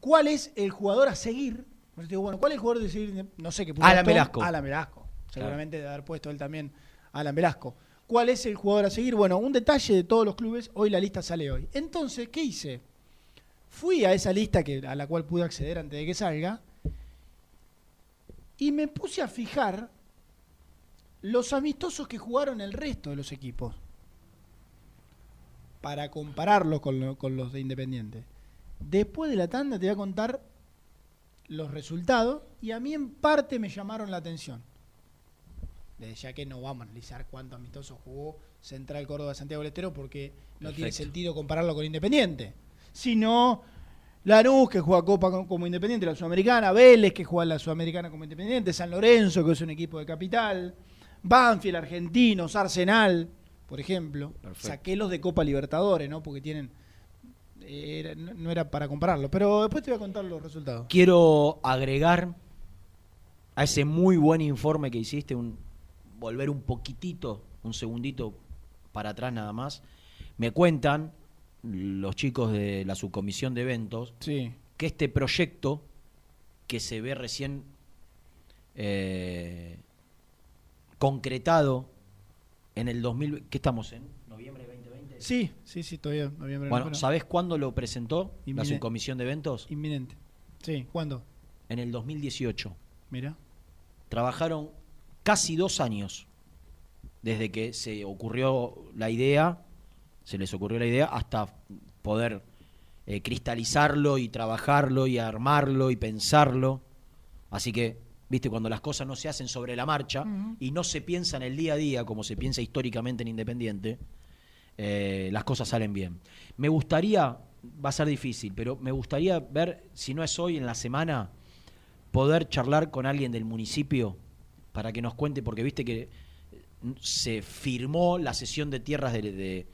¿Cuál es el jugador a seguir? Digo, bueno, ¿cuál es el jugador de seguir? No sé qué puso Alan. Velasco. Alan Velasco. Seguramente de haber puesto él también Alan Velasco. ¿Cuál es el jugador a seguir? Bueno, un detalle de todos los clubes, hoy la lista sale hoy. Entonces, ¿qué hice? Fui a esa lista que, a la cual pude acceder antes de que salga y me puse a fijar los amistosos que jugaron el resto de los equipos para compararlos con, lo- con los de Independiente. Después de la tanda te voy a contar los resultados y a mí en parte me llamaron la atención. Desde ya que no vamos a analizar cuántos amistosos jugó Central Córdoba Santiago del Estero porque no tiene sentido compararlo con Independiente. Sino Lanús, que juega Copa como Independiente, la Sudamericana. Vélez, que juega la Sudamericana como Independiente. San Lorenzo, que es un equipo de capital. Banfield, Argentinos, Arsenal, por ejemplo. Perfecto. Saqué los de Copa Libertadores, ¿no? Porque tienen. Era- no no era para compararlo, pero después te voy a contar los resultados. Quiero agregar a ese muy buen informe que hiciste, un, volver un poquitito, un segundito para atrás nada más. Me cuentan los chicos de la subcomisión de eventos Sí. que este proyecto que se ve recién eh, concretado en el 2000, ¿qué estamos en? ¿Noviembre de 2020? Sí, sí, sí, todavía noviembre. Bueno, no, ¿sabés cuándo lo presentó la subcomisión de eventos? Inminente. Sí, ¿cuándo? En el 2018. Mira. Trabajaron casi dos años desde que se ocurrió la idea, se les ocurrió la idea, hasta poder eh, cristalizarlo y trabajarlo y armarlo y pensarlo. Así que, viste, cuando las cosas no se hacen sobre la marcha y no se piensa en el día a día como se piensa históricamente en Independiente, eh, las cosas salen bien. Me gustaría, va a ser difícil, pero me gustaría ver, si no es hoy, en la semana, poder charlar con alguien del municipio para que nos cuente, porque viste que eh, se firmó la sesión de tierras de- de-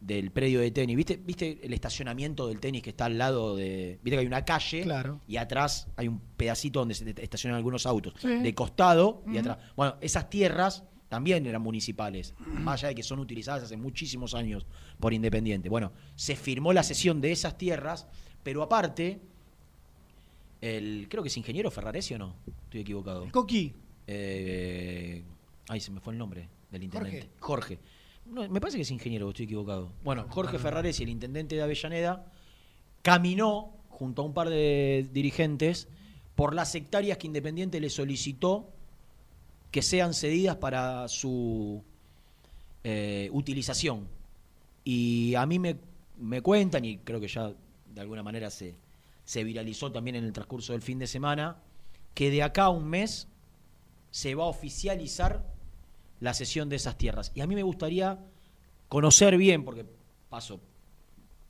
del predio de tenis. ¿Viste, ¿Viste el estacionamiento del tenis que está al lado de... Viste que hay una calle Claro. y atrás hay un pedacito donde se estacionan algunos autos. Sí. De costado y atrás. Bueno, esas tierras también eran municipales, más allá de que son utilizadas hace muchísimos años por Independiente. Bueno, se firmó la cesión de esas tierras, pero aparte, el creo que es ingeniero Ferraresi o no, estoy equivocado. Coqui. Eh, ay, se me fue el nombre del intendente. Jorge. No, me parece que es ingeniero, estoy equivocado. Bueno, Jorge Ferraresi, el intendente de Avellaneda, caminó junto a un par de dirigentes por las hectáreas que Independiente le solicitó que sean cedidas para su eh, utilización. Y a mí me, me cuentan, y creo que ya de alguna manera se, se viralizó también en el transcurso del fin de semana, que de acá a un mes se va a oficializar la cesión de esas tierras. Y a mí me gustaría conocer bien, porque paso,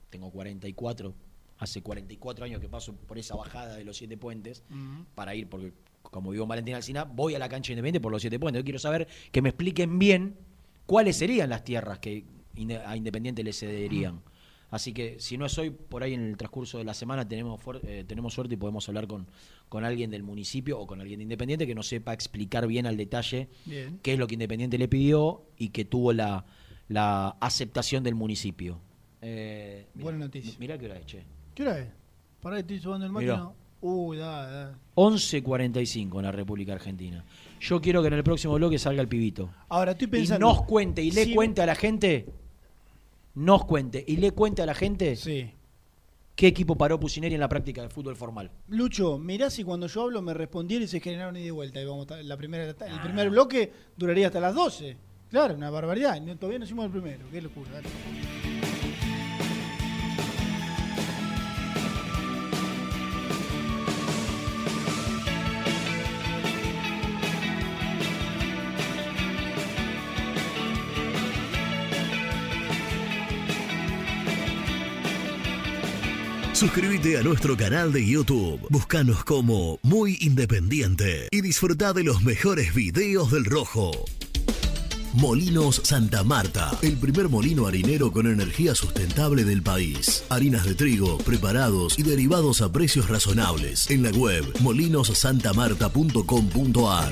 tengo 44, hace 44 años que paso por esa bajada de los siete puentes, para ir, porque como vivo en Valentín Alcina, voy a la cancha independiente por los siete puentes. Yo quiero saber que me expliquen bien cuáles serían las tierras que a Independiente le cederían. Así que si no es hoy, por ahí en el transcurso de la semana tenemos, eh, tenemos suerte y podemos hablar con, con alguien del municipio o con alguien de Independiente que nos sepa explicar bien al detalle Bien. qué es lo que Independiente le pidió y que tuvo la, la aceptación del municipio. Eh, mirá, Buena noticia. Mirá qué hora es, che. ¿Qué hora es? Pará, estoy subando el máquina. Uy, da, da. 11.45 en la República Argentina. Yo quiero que en el próximo bloque salga el pibito. Ahora estoy Y pensando. nos cuente y le si- cuente a la gente. Nos cuente y le cuente a la gente Sí. qué equipo paró Pusineri en la práctica de fútbol formal. Lucho, mirá si cuando yo hablo me respondiera y se generaron ida y de vuelta. Y vamos la primera, el primer bloque duraría hasta las 12. Claro, una barbaridad. No- todavía no hicimos el primero. Qué locura. dale. Suscríbete a nuestro canal de YouTube. Búscanos como Muy Independiente y disfruta de los mejores videos del Rojo. Molinos Santa Marta, el primer molino harinero con energía sustentable del país. Harinas de trigo, preparados y derivados a precios razonables. En la web molinosantamarta.com.ar.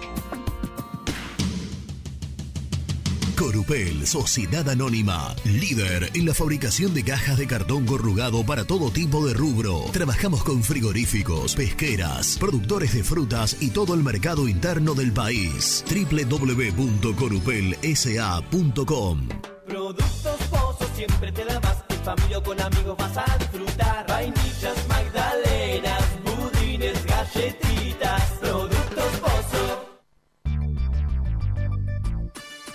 Corupel, Sociedad Anónima, líder en la fabricación de cajas de cartón corrugado para todo tipo de rubro. Trabajamos con frigoríficos, pesqueras, productores de frutas y todo el mercado interno del país. www.corupelsa.com Productos Pozos siempre te da. En familia o con amigos vas a disfrutar. Vainillas, magdalenas, budines galletitas, productos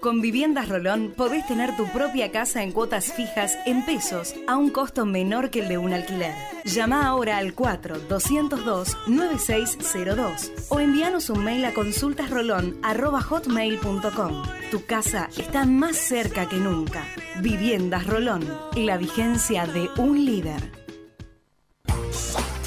Con Viviendas Rolón podés tener tu propia casa en cuotas fijas en pesos a un costo menor que el de un alquiler. Llama ahora al 4-202-9602 o envíanos un mail a consultasrolón.hotmail.com. Tu casa está más cerca que nunca. Viviendas Rolón, la vigencia de un líder.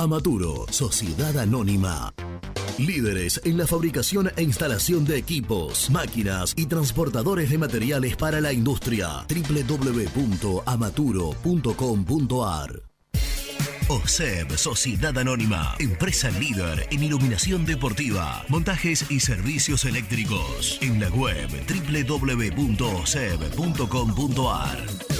Amaturo, Sociedad Anónima. Líderes en la fabricación e instalación de equipos, máquinas y transportadores de materiales para la industria. www.amaturo.com.ar OSEB, Sociedad Anónima, empresa líder en iluminación deportiva, montajes y servicios eléctricos. En la web www.oseb.com.ar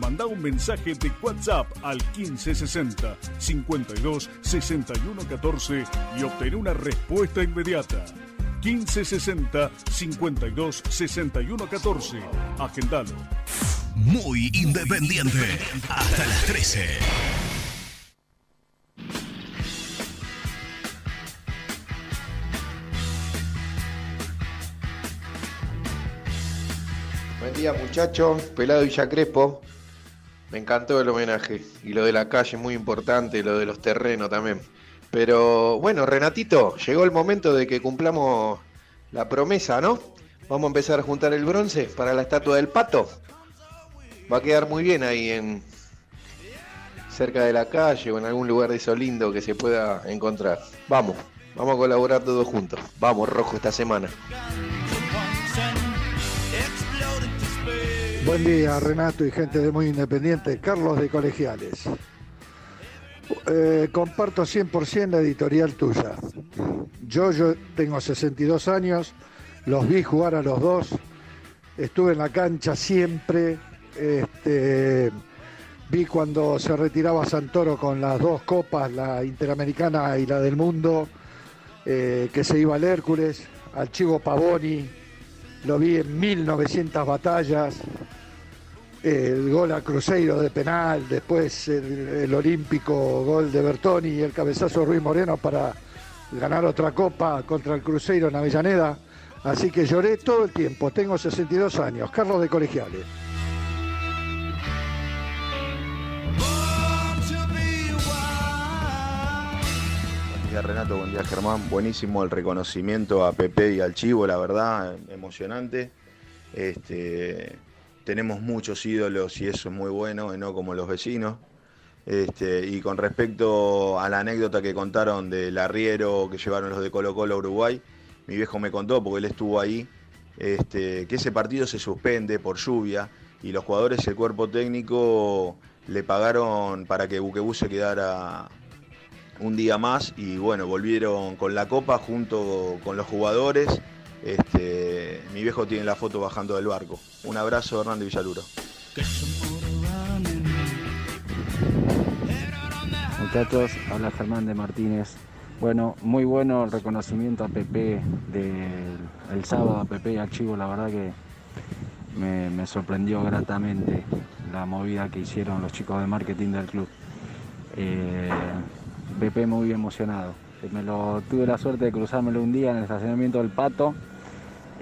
Manda un mensaje de WhatsApp al 1560 52 61 14 y obtén una respuesta inmediata. 1560 52 61 14. Agendalo. Muy independiente. Hasta las 13. Buen día muchachos, Pelado Villa Crespo. Me encantó el homenaje y lo de la calle muy importante, lo de los terrenos también. Pero bueno, Renatito, llegó el momento de que cumplamos la promesa, ¿no? Vamos a empezar a juntar el bronce para la estatua del pato. Va a quedar muy bien ahí en cerca de la calle o en algún lugar de eso lindo que se pueda encontrar. Vamos, vamos a colaborar todos juntos. Vamos, rojo esta semana. Buen día, Renato y gente de Muy Independiente. Carlos de Colegiales. Eh, comparto 100% la editorial tuya. Yo, yo tengo 62 años, los vi jugar a los dos, estuve en la cancha siempre, este, vi cuando se retiraba Santoro con las dos copas, la Interamericana y la del Mundo, eh, que se iba al Hércules, al Chivo Pavoni, lo vi en 1900 batallas, el gol a Cruzeiro de penal, después el, olímpico gol de Bertoni y el cabezazo de Ruiz Moreno para ganar otra copa contra el Cruzeiro en Avellaneda. Así que lloré todo el tiempo, tengo 62 años, Carlos de Colegiales. Día Renato, buen día Germán. Buenísimo el reconocimiento a Pepe y al Chivo, la verdad, emocionante. Este, tenemos muchos ídolos y eso es muy bueno, no como los vecinos. Este, y con respecto a la anécdota que contaron del arriero que llevaron los de Colo Colo a Uruguay, mi viejo me contó, porque él estuvo ahí, este, que ese partido se suspende por lluvia y los jugadores el cuerpo técnico le pagaron para que Buquebú se quedara un día más y bueno, volvieron con la copa junto con los jugadores. Este, mi viejo tiene la foto bajando del barco. Un abrazo, Hernando Villaluro. Muchachos, habla Germán de Martínez. Bueno, muy bueno el reconocimiento a Pepe del el sábado a Pepe y a Chivo, la verdad que me, me sorprendió gratamente la movida que hicieron los chicos de marketing del club. Eh, Pepe muy emocionado. Me tuve la suerte de cruzármelo un día en el estacionamiento del Pato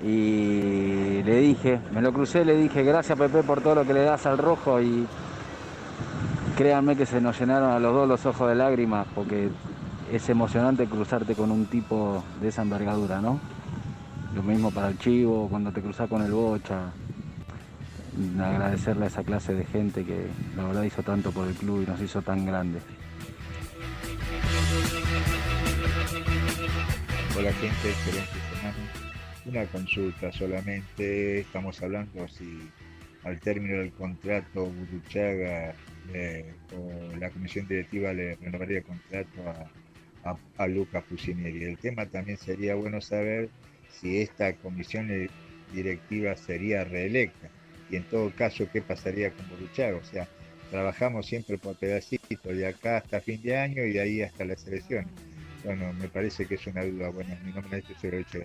y le dije, me lo crucé, le dije gracias Pepe por todo lo que le das al rojo y créanme que se nos llenaron a los dos los ojos de lágrimas porque es emocionante cruzarte con un tipo de esa envergadura, ¿no? Lo mismo para el chivo, cuando te cruzas con el bocha. Agradecerle a esa clase de gente que la verdad hizo tanto por el club y nos hizo tan grandes. Hola gente, excelente semana. Una consulta solamente, estamos hablando si al término del contrato Buruchaga eh, o la comisión directiva le renovaría el contrato a, a, a Lucas. El tema también sería bueno saber si esta comisión directiva sería reelecta y en todo caso qué pasaría con Buruchaga. O sea, trabajamos siempre por pedacitos, de acá hasta fin de año y de ahí hasta las elecciones. Bueno, me parece que es una duda. Bueno, mi nombre es José Rocha.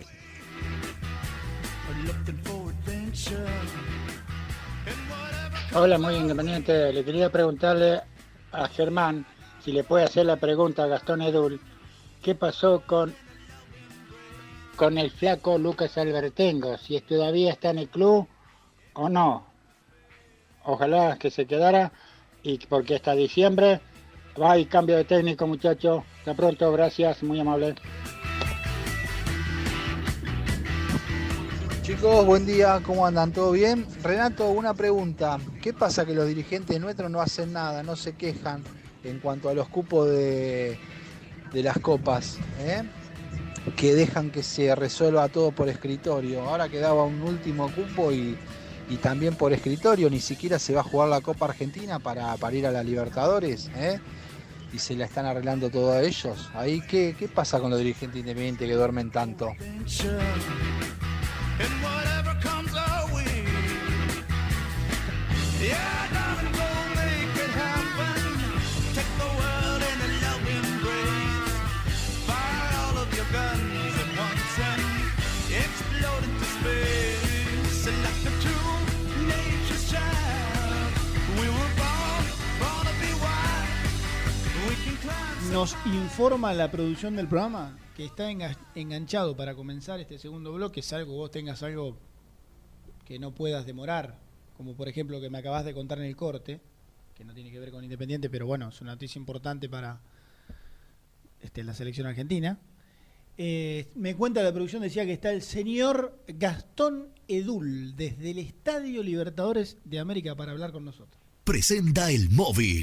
Hola, muy independiente. Le quería preguntarle a Germán si le puede hacer la pregunta a Gastón Edul. ¿Qué pasó con, con el flaco Lucas Albertengo? Si todavía está en el club o no. Ojalá que se quedara y porque hasta diciembre va y cambio de técnico, muchachos. Hasta pronto, gracias, muy amable. Chicos, buen día, ¿cómo andan? ¿Todo bien? Renato, una pregunta. ¿Qué pasa que los dirigentes nuestros no hacen nada, no se quejan en cuanto a los cupos de, de las copas, ¿eh? que dejan que se resuelva todo por escritorio. Ahora quedaba un último cupo y, y también por escritorio, ni siquiera se va a jugar la Copa Argentina para, para ir a la Libertadores, ¿eh? y se la están arreglando todo a ellos. Ahí, ¿qué, qué pasa con los dirigentes independientes que duermen tanto? Nos informa la producción del programa que está enga- enganchado para comenzar este segundo bloque, salvo vos tengas algo que no puedas demorar, como por ejemplo que me acabas de contar en el corte, que no tiene que ver con Independiente, pero bueno, es una noticia importante para este, la selección argentina. Eh, me cuenta la producción, decía que está el señor Gastón Edul desde el Estadio Libertadores de América para hablar con nosotros. Presenta el móvil.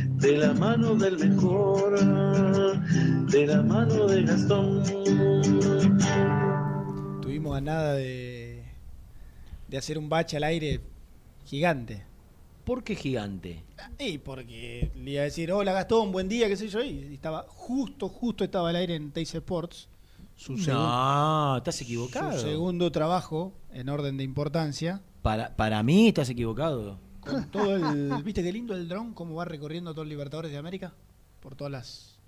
de la mano del mejor, de la mano de Gastón. Tuvimos a nada de, de hacer un bache al aire gigante. ¿Por qué gigante? Y porque le iba a decir, hola Gastón, buen día, qué sé yo, y estaba justo, justo estaba al aire en Teis Sports. Su, No, estás equivocado. su segundo trabajo en orden de importancia. Para, para mí estás equivocado. Con todo el. ¿Viste qué lindo el dron? Cómo va recorriendo todo el Libertadores de América. Por todas las,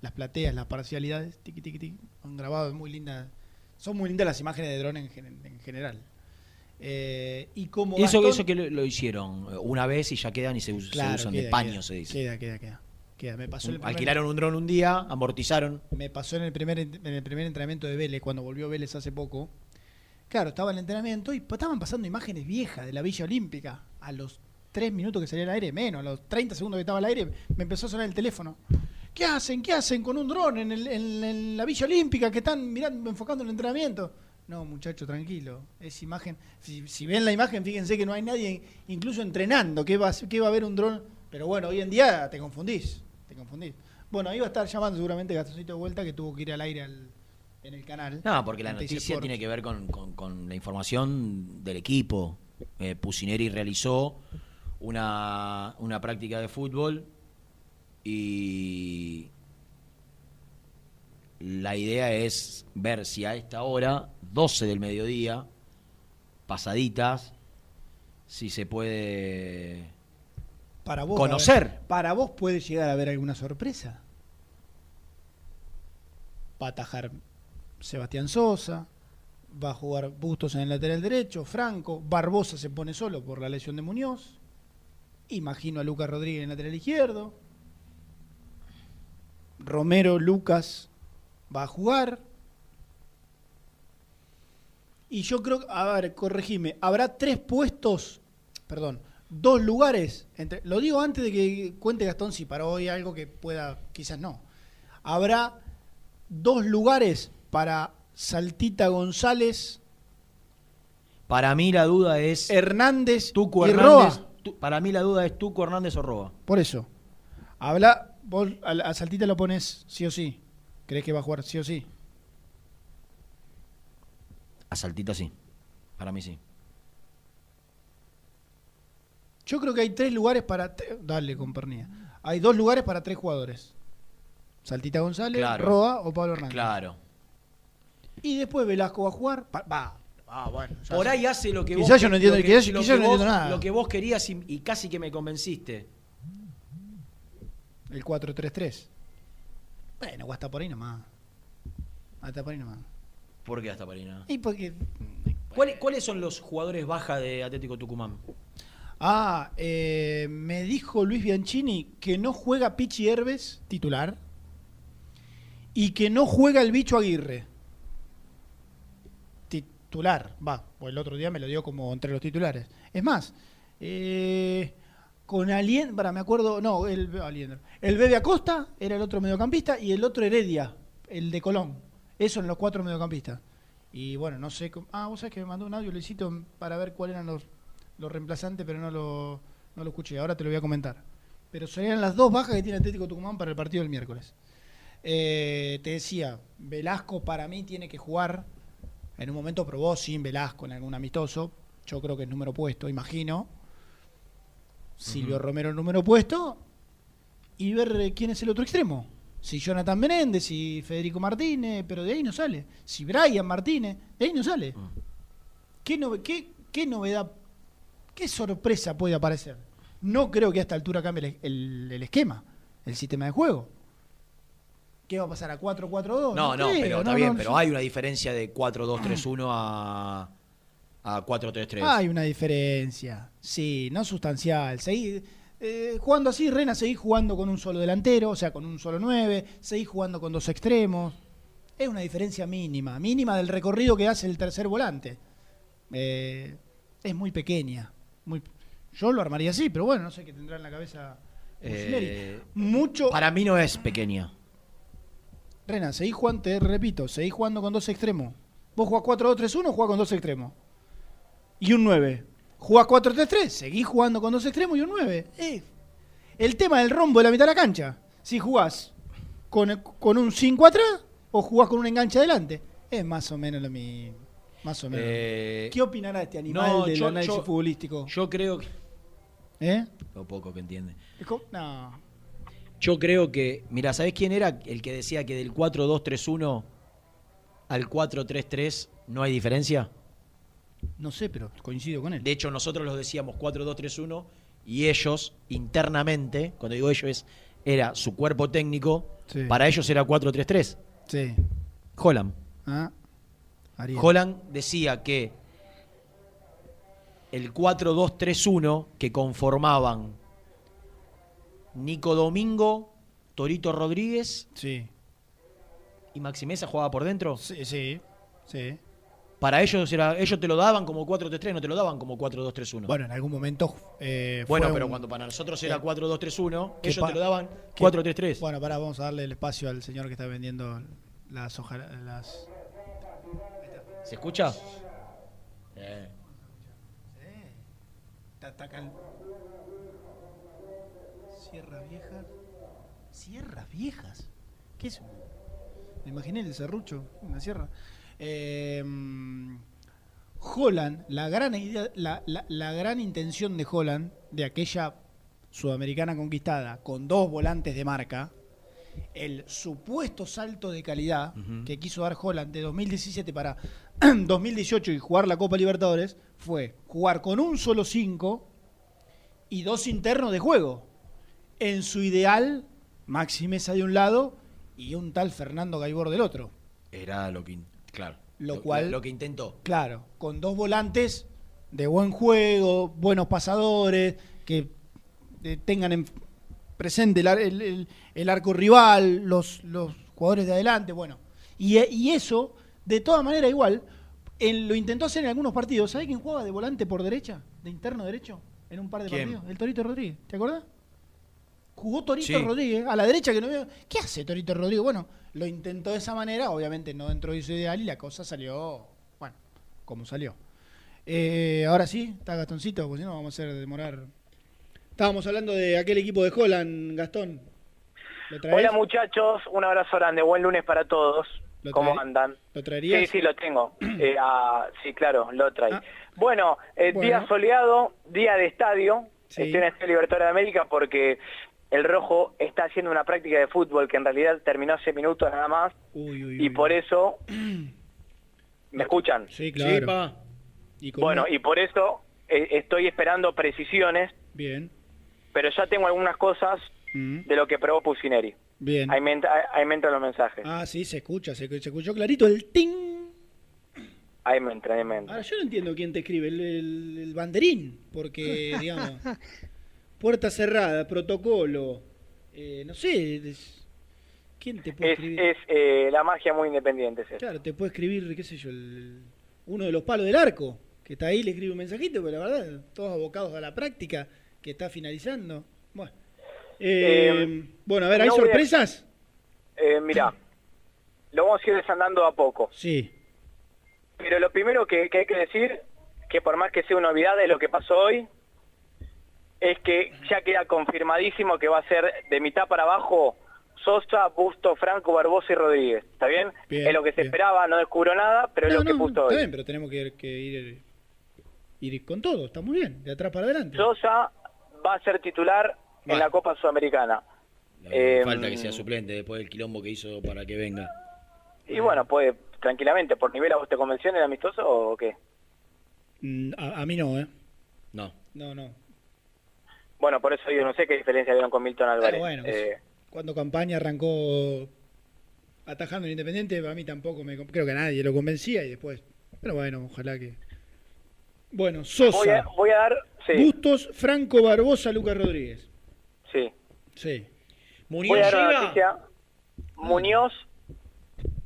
las plateas, las parcialidades. Tiqui, tiqui, tiqui. Han grabado, es muy linda. Son muy lindas las imágenes de dron en, gen- en general. Eh, y como Eso, Gastón- eso que lo, lo hicieron una vez y ya quedan y se, usan de paño, queda, se dice. Queda, queda, queda. queda. Me pasó el primer- Alquilaron un dron un día, amortizaron. Me pasó en el primer en el primer entrenamiento de Vélez, cuando volvió Vélez hace poco. Claro, estaba en el entrenamiento y pa- estaban pasando imágenes viejas de la Villa Olímpica. A los 3 minutos que salía al aire, menos, a los 30 segundos que estaba al aire, me empezó a sonar el teléfono. ¿Qué hacen? ¿Qué hacen con un dron en, el- en- en la Villa Olímpica que están mirando, enfocando el entrenamiento? No, muchacho, tranquilo. Es imagen. Si, ven la imagen, fíjense que no hay nadie, incluso entrenando. ¿Qué va, qué va a haber un dron? Pero bueno, hoy en día te confundís. Te confundís. Bueno, ahí va a estar llamando seguramente Gastoncito de vuelta que tuvo que ir al aire al- en el canal. No, porque la noticia tiene que ver con, con- con la información del equipo. Eh, Pusineri realizó una, una práctica de fútbol y la idea es ver si a esta hora, 12 del mediodía, pasaditas, si se puede Para vos, conocer. ver, para vos puede llegar a haber alguna sorpresa. Va a atajar Sebastián Sosa, va a jugar Bustos en el lateral derecho, Franco, Barbosa se pone solo por la lesión de Muñoz. Imagino a Lucas Rodríguez en el lateral izquierdo. Romero Lucas va a jugar. Y yo creo, a ver, corregime, habrá tres puestos, perdón, dos lugares. Entre, lo digo antes de que cuente Gastón si para hoy algo que pueda, quizás no. Habrá dos lugares para Saltita González, Para mí la duda es Hernández Tuco y Hernández. Roa. Tu- para mí la duda es Tuco Hernández o Roa. Por eso. Habla, vos a, a Saltita lo pones sí o sí. ¿Crees que va a jugar sí o sí? A Saltita sí. Para mí sí. Yo creo que hay tres lugares para. Dale, con pernía. Hay dos lugares para tres jugadores: Saltita González, Claro. Roa o Pablo Hernández. Claro. Y después Velasco va a jugar. Va. Ah, bueno. ya Por sé. ahí hace lo que Quizás vos yo no entiendo- lo que- quizás- lo quizás que no vos- entiendo nada. Lo que vos querías y, y casi que me convenciste. El 4-3-3. Bueno, va hasta por ahí nomás. Hasta por ahí nomás. ¿Por qué hasta Parina? Y porque. ¿Cuáles, ¿Cuáles son los jugadores baja de Atlético Tucumán? Ah, eh, me dijo Luis Bianchini que no juega Pichi Herbes, titular. y que no juega el bicho Aguirre. Titular, va, pues el otro día me lo dio como entre los titulares. Es más, eh, con Alien, para me acuerdo, no, el Aliendro. El Bebe Acosta era el otro mediocampista y el otro Heredia, el de Colón. Eso en los cuatro mediocampistas. Y bueno, no sé. cómo- Ah, vos sabés que me mandó un audio, Luisito, para ver cuáles eran los, los reemplazantes, pero no lo, no lo escuché. Ahora te lo voy a comentar. Pero serían las dos bajas que tiene Atlético Tucumán para el partido del miércoles. Eh, te decía, Velasco para mí tiene que jugar. En un momento probó sin Velasco en algún amistoso. Yo creo que es número puesto, imagino. Silvio. Romero número puesto. Y ver eh, quién es el otro extremo. Si Jonathan Menéndez, si Federico Martínez, pero de ahí no sale. Si Brian Martínez, de ahí no sale. ¿Qué, nove- qué, qué novedad, qué sorpresa puede aparecer? No creo que a esta altura cambie el, el- el esquema, el sistema de juego. ¿Qué va a pasar a 4-4-2? No, no, creo, pero está no, bien, no, pero hay una diferencia de 4-2-3-1 a, a 4-3-3. Hay una diferencia, sí, no sustancial. Eh, jugando así, Rena, seguís jugando con un solo delantero, o sea, con un solo 9, seguís jugando con dos extremos. Es una diferencia mínima, mínima del recorrido que hace el tercer volante. Eh, es muy pequeña. Muy, yo lo armaría así, pero bueno, no sé qué tendrá en la cabeza. Eh, Mucho. Para mí no es pequeña. Rena, seguís jugando, te repito, seguís jugando con dos extremos. Vos jugás 4-2-3-1, jugás con dos extremos. Y un 9. Jugás 4-3-3, seguís jugando con dos extremos y un 9. Eh, el tema del rombo de la mitad de la cancha. Si jugás con, con un 5 atrás o jugás con un enganche adelante. Es más o menos lo mismo. Más o menos. Eh, ¿Qué opinará este animal no, del yo- análisis yo- futbolístico? Yo creo que. ¿Eh? Lo poco que entiende. No. Yo creo que. Mira, ¿sabés quién era el que decía que del 4-2-3-1 al 4-3-3 no hay diferencia? No sé, pero coincido con él. De hecho, nosotros los decíamos 4-2-3-1 y ellos, internamente, cuando digo ellos, es, era su cuerpo técnico, Sí. para ellos era 4-3-3. Sí. Holland. Ah, Ariel. Holland decía que el 4-2-3-1 que conformaban Nico Domingo, Torito Rodríguez Sí. y Maximeza jugaba por dentro. Sí, sí. Sí. Para ellos era, ellos te lo daban como 4-3-3, no te lo daban como 4-2-3-1. Bueno, en algún momento. eh, Bueno, pero un- cuando para nosotros era eh, 4-2-3-1, que ellos te lo daban que- 4-3-3. Bueno, pará, vamos a darle el espacio al señor que está vendiendo las hojas. Las... ¿Se escucha? Eh. Te atacan. Sierras viejas. Sierras viejas. ¿Qué es? Me imaginé el serrucho, una sierra. Eh, Holland, la gran idea, la, la- la gran intención de Holland, de aquella sudamericana conquistada, con dos volantes de marca, el supuesto salto de calidad que quiso dar Holland de 2017 para 2018 y jugar la Copa Libertadores fue jugar con un solo 5 y dos internos de juego. En su ideal, Maxi Mesa de un lado y un tal Fernando Gaibor del otro. Era lo que. Claro. Lo cual- Lo que intentó. Claro, con dos volantes de buen juego, buenos pasadores, que eh, tengan en presente el, ar- el- el- el arco rival, los, los jugadores de adelante, bueno. Y, y eso, de todas maneras, igual, en- lo intentó hacer en algunos partidos. ¿Sabés quién jugaba de volante por derecha? ¿De interno derecho? En un par de ¿Quién? partidos. El Torito Rodríguez, ¿te acordás? Jugó Torito Sí. Rodríguez, a la derecha que no veo. ¿Qué hace Torito Rodríguez? Bueno, lo intentó de esa manera, obviamente no dentro de su ideal y la cosa salió, bueno, como salió. Eh, ahora sí, está Gastoncito, porque si no vamos a hacer demorar. Estábamos hablando de aquel equipo de Holland, Gastón. Hola muchachos, un abrazo grande, buen lunes para todos. ¿Lo ¿Cómo andan? ¿Lo traerías? Sí, sí, lo tengo. Eh, ah, sí, claro, lo trae. Ah. Bueno, eh, Bueno. día soleado, día de estadio. Sí. Estoy en el Libertadores de América porque el Rojo está haciendo una práctica de fútbol que en realidad terminó hace minutos nada más. Uy, uy, Y uy. por eso... ¿Me escuchan? Sí, claro. Sí, pa. Y con Bueno, y por eso eh, estoy esperando precisiones, Bien. pero ya tengo algunas cosas Mm. de lo que probó Pusineri. Bien. Ahí me, entra- ahí me entran los mensajes. Ah, sí, se escucha, se, se escuchó clarito el ting. Ahí me entra, ahí me entra. Ahora yo no entiendo quién te escribe, el, el- el banderín, porque, digamos, puerta cerrada, protocolo, eh, no sé, es- ¿Quién te puede Es, escribir? es eh, la magia muy independiente. es. Claro, te puede escribir, qué sé yo, el- uno de los palos del arco, que está ahí, le escribe un mensajito, pero la verdad, todos abocados a la práctica, que está finalizando. Bueno, Eh, Eh, bueno a ver, ¿hay no voy a- sorpresas? Eh, mirá, lo vamos a ir desandando a poco. Sí. Pero lo primero que, que hay que decir, que por más que sea una novedad de lo que pasó hoy, es que ya queda confirmadísimo que va a ser de mitad para abajo Sosa, Busto, Franco, Barbosa y Rodríguez. ¿Está bien? Bien, es lo que se bien. esperaba, no descubro nada, pero es No, lo que no, puso está hoy. bien, pero tenemos que, que ir, ir con todo, está muy bien, de atrás para adelante. Sosa va a ser titular en la Copa Sudamericana. Eh, Falta que sea suplente después del quilombo que hizo para que venga. Y bueno, puede tranquilamente, por nivel a vos te convenció en el amistoso o qué? Mm, A, a mí no, ¿eh? No. No, no. Bueno, por eso yo no sé qué diferencia vieron con Milton Álvarez. bueno, Eh, Cuando campaña arrancó atajando el Independiente, a mí tampoco me creo que a nadie lo convencía y después. Pero bueno, ojalá que. Bueno, Sosa, voy, a, voy a dar... Sí, Bustos, Franco Barbosa, Lucas Rodríguez. sí. Sí. Voy a dar una noticia. Muñoz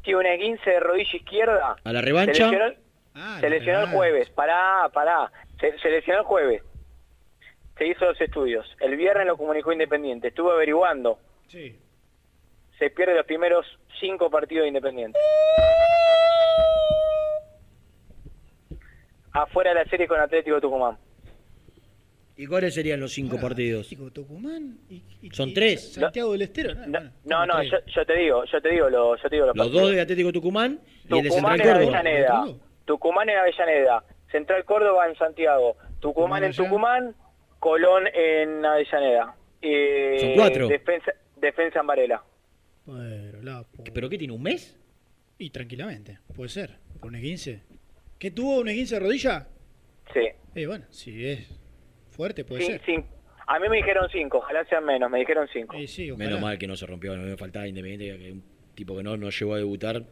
tiene un 15 de rodilla izquierda. ¿A la revancha? Se lesionó, Ah, se lesionó el jueves. Pará, pará. Se, se lesionó el jueves. Se hizo los estudios. El viernes lo comunicó Independiente. Estuve averiguando. Sí. Se pierde los primeros cinco partidos de Independiente. Afuera de la serie con Atlético Tucumán. ¿Y cuáles serían los cinco partidos? Tucumán y, Son tres. Santiago del Estero, ¿no? No, no, yo, yo te digo, yo te digo, lo, yo te digo los, Los dos de Atlético Tucumán y el de Tucumán Central en Córdoba. Avellaneda. Tucumán en Avellaneda. Central Córdoba en Santiago. Tucumán en Tucumán. Colón en Avellaneda. Eh, Son cuatro. Defensa, defensa en Varela. Bueno, la ¿Pero qué tiene un mes? Y tranquilamente, puede ser. Por un 15. ¿Qué tuvo un 15 de rodilla? Sí. Eh, bueno, si es fuerte, puede Sí, ser. sí. A mí me dijeron cinco, ojalá sean menos, me dijeron cinco. Eh, sí, ojalá. Menos mal que no se rompió, no me faltaba Independiente, que un tipo que no, no llegó a debutar.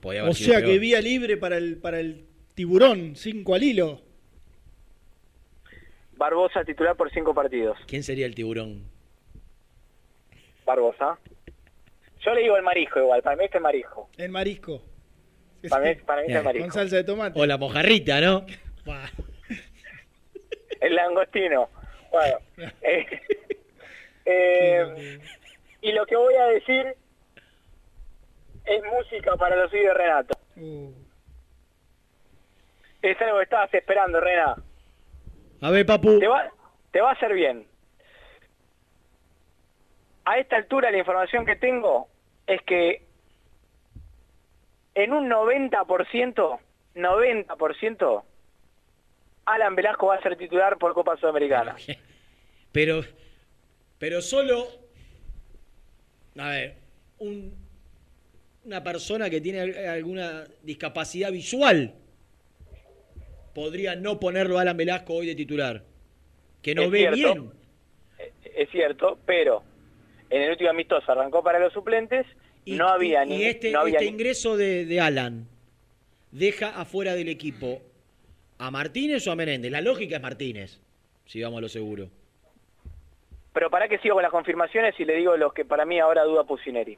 Podía haber O sido sea que peor. vía libre para el, para el tiburón, 5 al hilo. Barbosa titular por cinco partidos. ¿Quién sería el tiburón? Barbosa. Yo le digo el marisco igual, para mí es el marisco. El marisco. Para mí, para mí es el Con marisco. salsa de tomate. O la mojarrita, ¿no? El langostino. Bueno. eh, eh, y lo que voy a decir es música para los hijos de Renato. Uh. Es algo que estabas esperando, Rena. A ver, papu. Te va, te va a hacer bien. A esta altura la información que tengo es que en un 90%, 90%, Alan Velasco va a ser titular por Copa Sudamericana. Pero, pero solo, a ver, un- una persona que tiene al- alguna discapacidad visual podría no ponerlo a Alan Velasco hoy de titular. Que no Es ve cierto. bien. Es cierto, pero en el último amistoso arrancó para los suplentes, no había y ni... este, no había este ni- ingreso de, de Alan deja afuera del equipo a Martínez o a Menéndez. La lógica es Martínez, si vamos a lo seguro. Pero para que sigo con las confirmaciones y le digo los que para mí ahora duda Pusineri.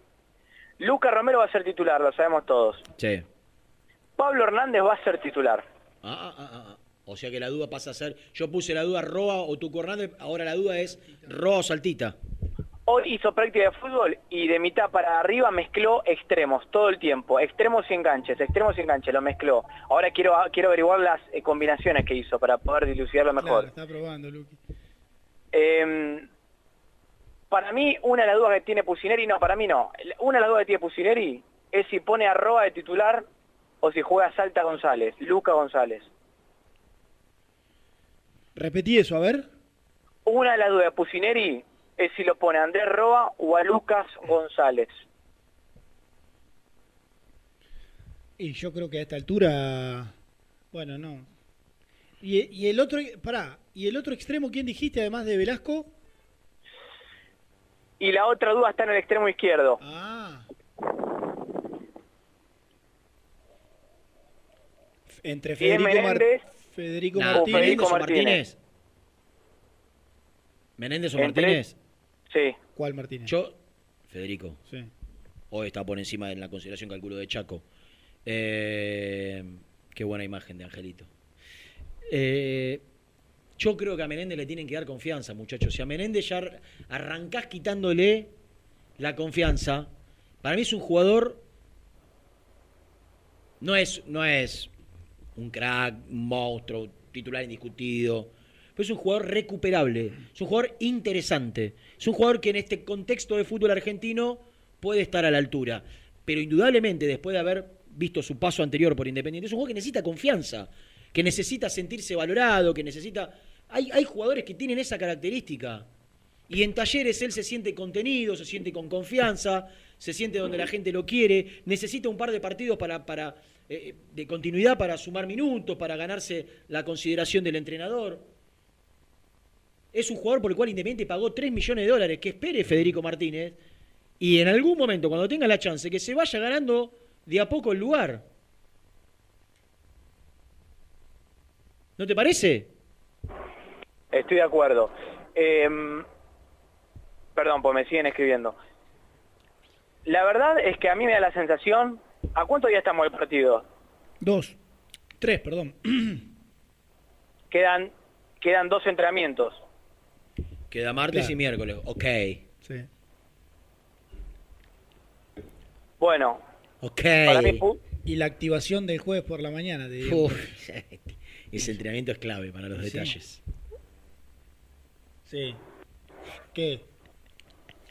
Lucas Romero va a ser titular, lo sabemos todos. Sí. Pablo Hernández va a ser titular. Ah, ah, ah, ah. O sea que la duda pasa a ser. Yo puse la duda Roa o Tuco Hernández, ahora la duda es Roa o Saltita. Hoy hizo práctica de fútbol y de mitad para arriba mezcló extremos todo el tiempo, extremos y enganches, extremos y enganches, lo mezcló. Ahora quiero quiero averiguar las eh, combinaciones que hizo para poder dilucidarlo Claro, mejor. está probando, Luqui. Eh, para mí, una de las dudas que tiene Pusineri, no, para mí no. Una de las dudas que tiene Pusineri es si pone a Roa de titular o si juega Salta González, Luca González. Repetí eso, a ver. Una de las dudas de Pusineri es si lo pone a Andrés Roa o a Lucas González. Y yo creo que a esta altura. Bueno, no. Y, y el otro. Pará. ¿Y el otro extremo quién dijiste además de Velasco? Y la otra duda está en el extremo izquierdo. Ah. Entre Federico, Mar- Menéndez Federico Nah, Martínez. Menéndez o Martínez. Martínez. Menéndez o Entre- Martínez. Sí. ¿Cuál Martínez? Yo, Federico. Sí. Hoy está por encima de la consideración calculo de Chaco. Eh, qué buena imagen de Angelito. Eh, yo creo que a Menéndez le tienen que dar confianza, muchachos. Si a Menéndez ya ar- arrancás quitándole la confianza, para mí es un jugador. No es, no es un crack, un monstruo, titular indiscutido. Pero es un jugador recuperable, es un jugador interesante, es un jugador que en este contexto de fútbol argentino puede estar a la altura. Pero indudablemente, después de haber visto su paso anterior por Independiente, es un jugador que necesita confianza, que necesita sentirse valorado, que necesita... Hay, hay jugadores que tienen esa característica. Y en talleres él se siente contenido, se siente con confianza, se siente donde la gente lo quiere, necesita un par de partidos para, para eh, de continuidad para sumar minutos, para ganarse la consideración del entrenador. Es un jugador por el cual Independiente pagó 3 millones de dólares. Que espere Federico Martínez. Y en algún momento, cuando tenga la chance, que se vaya ganando de a poco el lugar. ¿No te parece? Estoy de acuerdo. Em, perdón, pues me siguen escribiendo. La verdad es que a mí me da la sensación... ¿A cuánto ya estamos del partido? Dos. Tres, perdón. Quedan, quedan dos entrenamientos. Queda martes Claro. y miércoles. Ok. Sí. Bueno, Ok. para mí Y la activación del jueves por la mañana, te digo. Uf, ese entrenamiento es clave para los Sí. detalles. Sí. ¿Qué?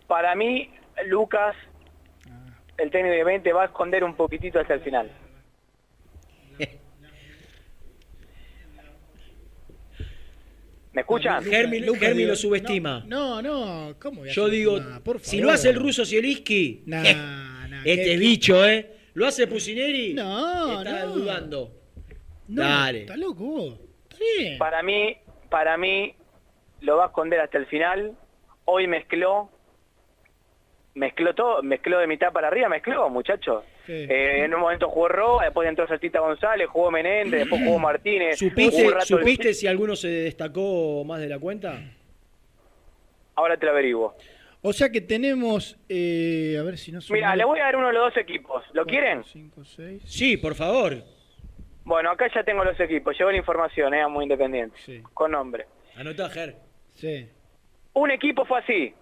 para mí Lucas, el técnico de 20, va a esconder un poquitito hasta el final. ¿Me escuchan? Germi, Germi lo subestima. No, no, ¿cómo voy a Yo digo, si lo hace el ruso Nah, eh, nah, este ¿qué- bicho, ¿eh? Lo hace Pusineri, No, está no. dudando. No, Dale. Está loco vos. Está bien. Para mí, para mí, lo va a esconder hasta el final. Hoy mezcló, mezcló todo, mezcló de mitad para arriba, mezcló, muchachos. Sí. Eh, en un momento jugó Roa, después entró Saltita González, jugó Menéndez, después jugó Martínez. ¿Supiste, jugó un rato- ¿Supiste si alguno se destacó más de la cuenta? Ahora te lo averiguo. O sea que tenemos, eh, a ver si no son Mira, le voy a dar uno de los dos equipos. ¿Lo quieren? cinco, seis. Sí, por favor. Bueno, acá ya tengo los equipos. Llevo la información, eh, muy independiente. Sí. Con nombre. Anotá, Ger. Sí. Un equipo fue así.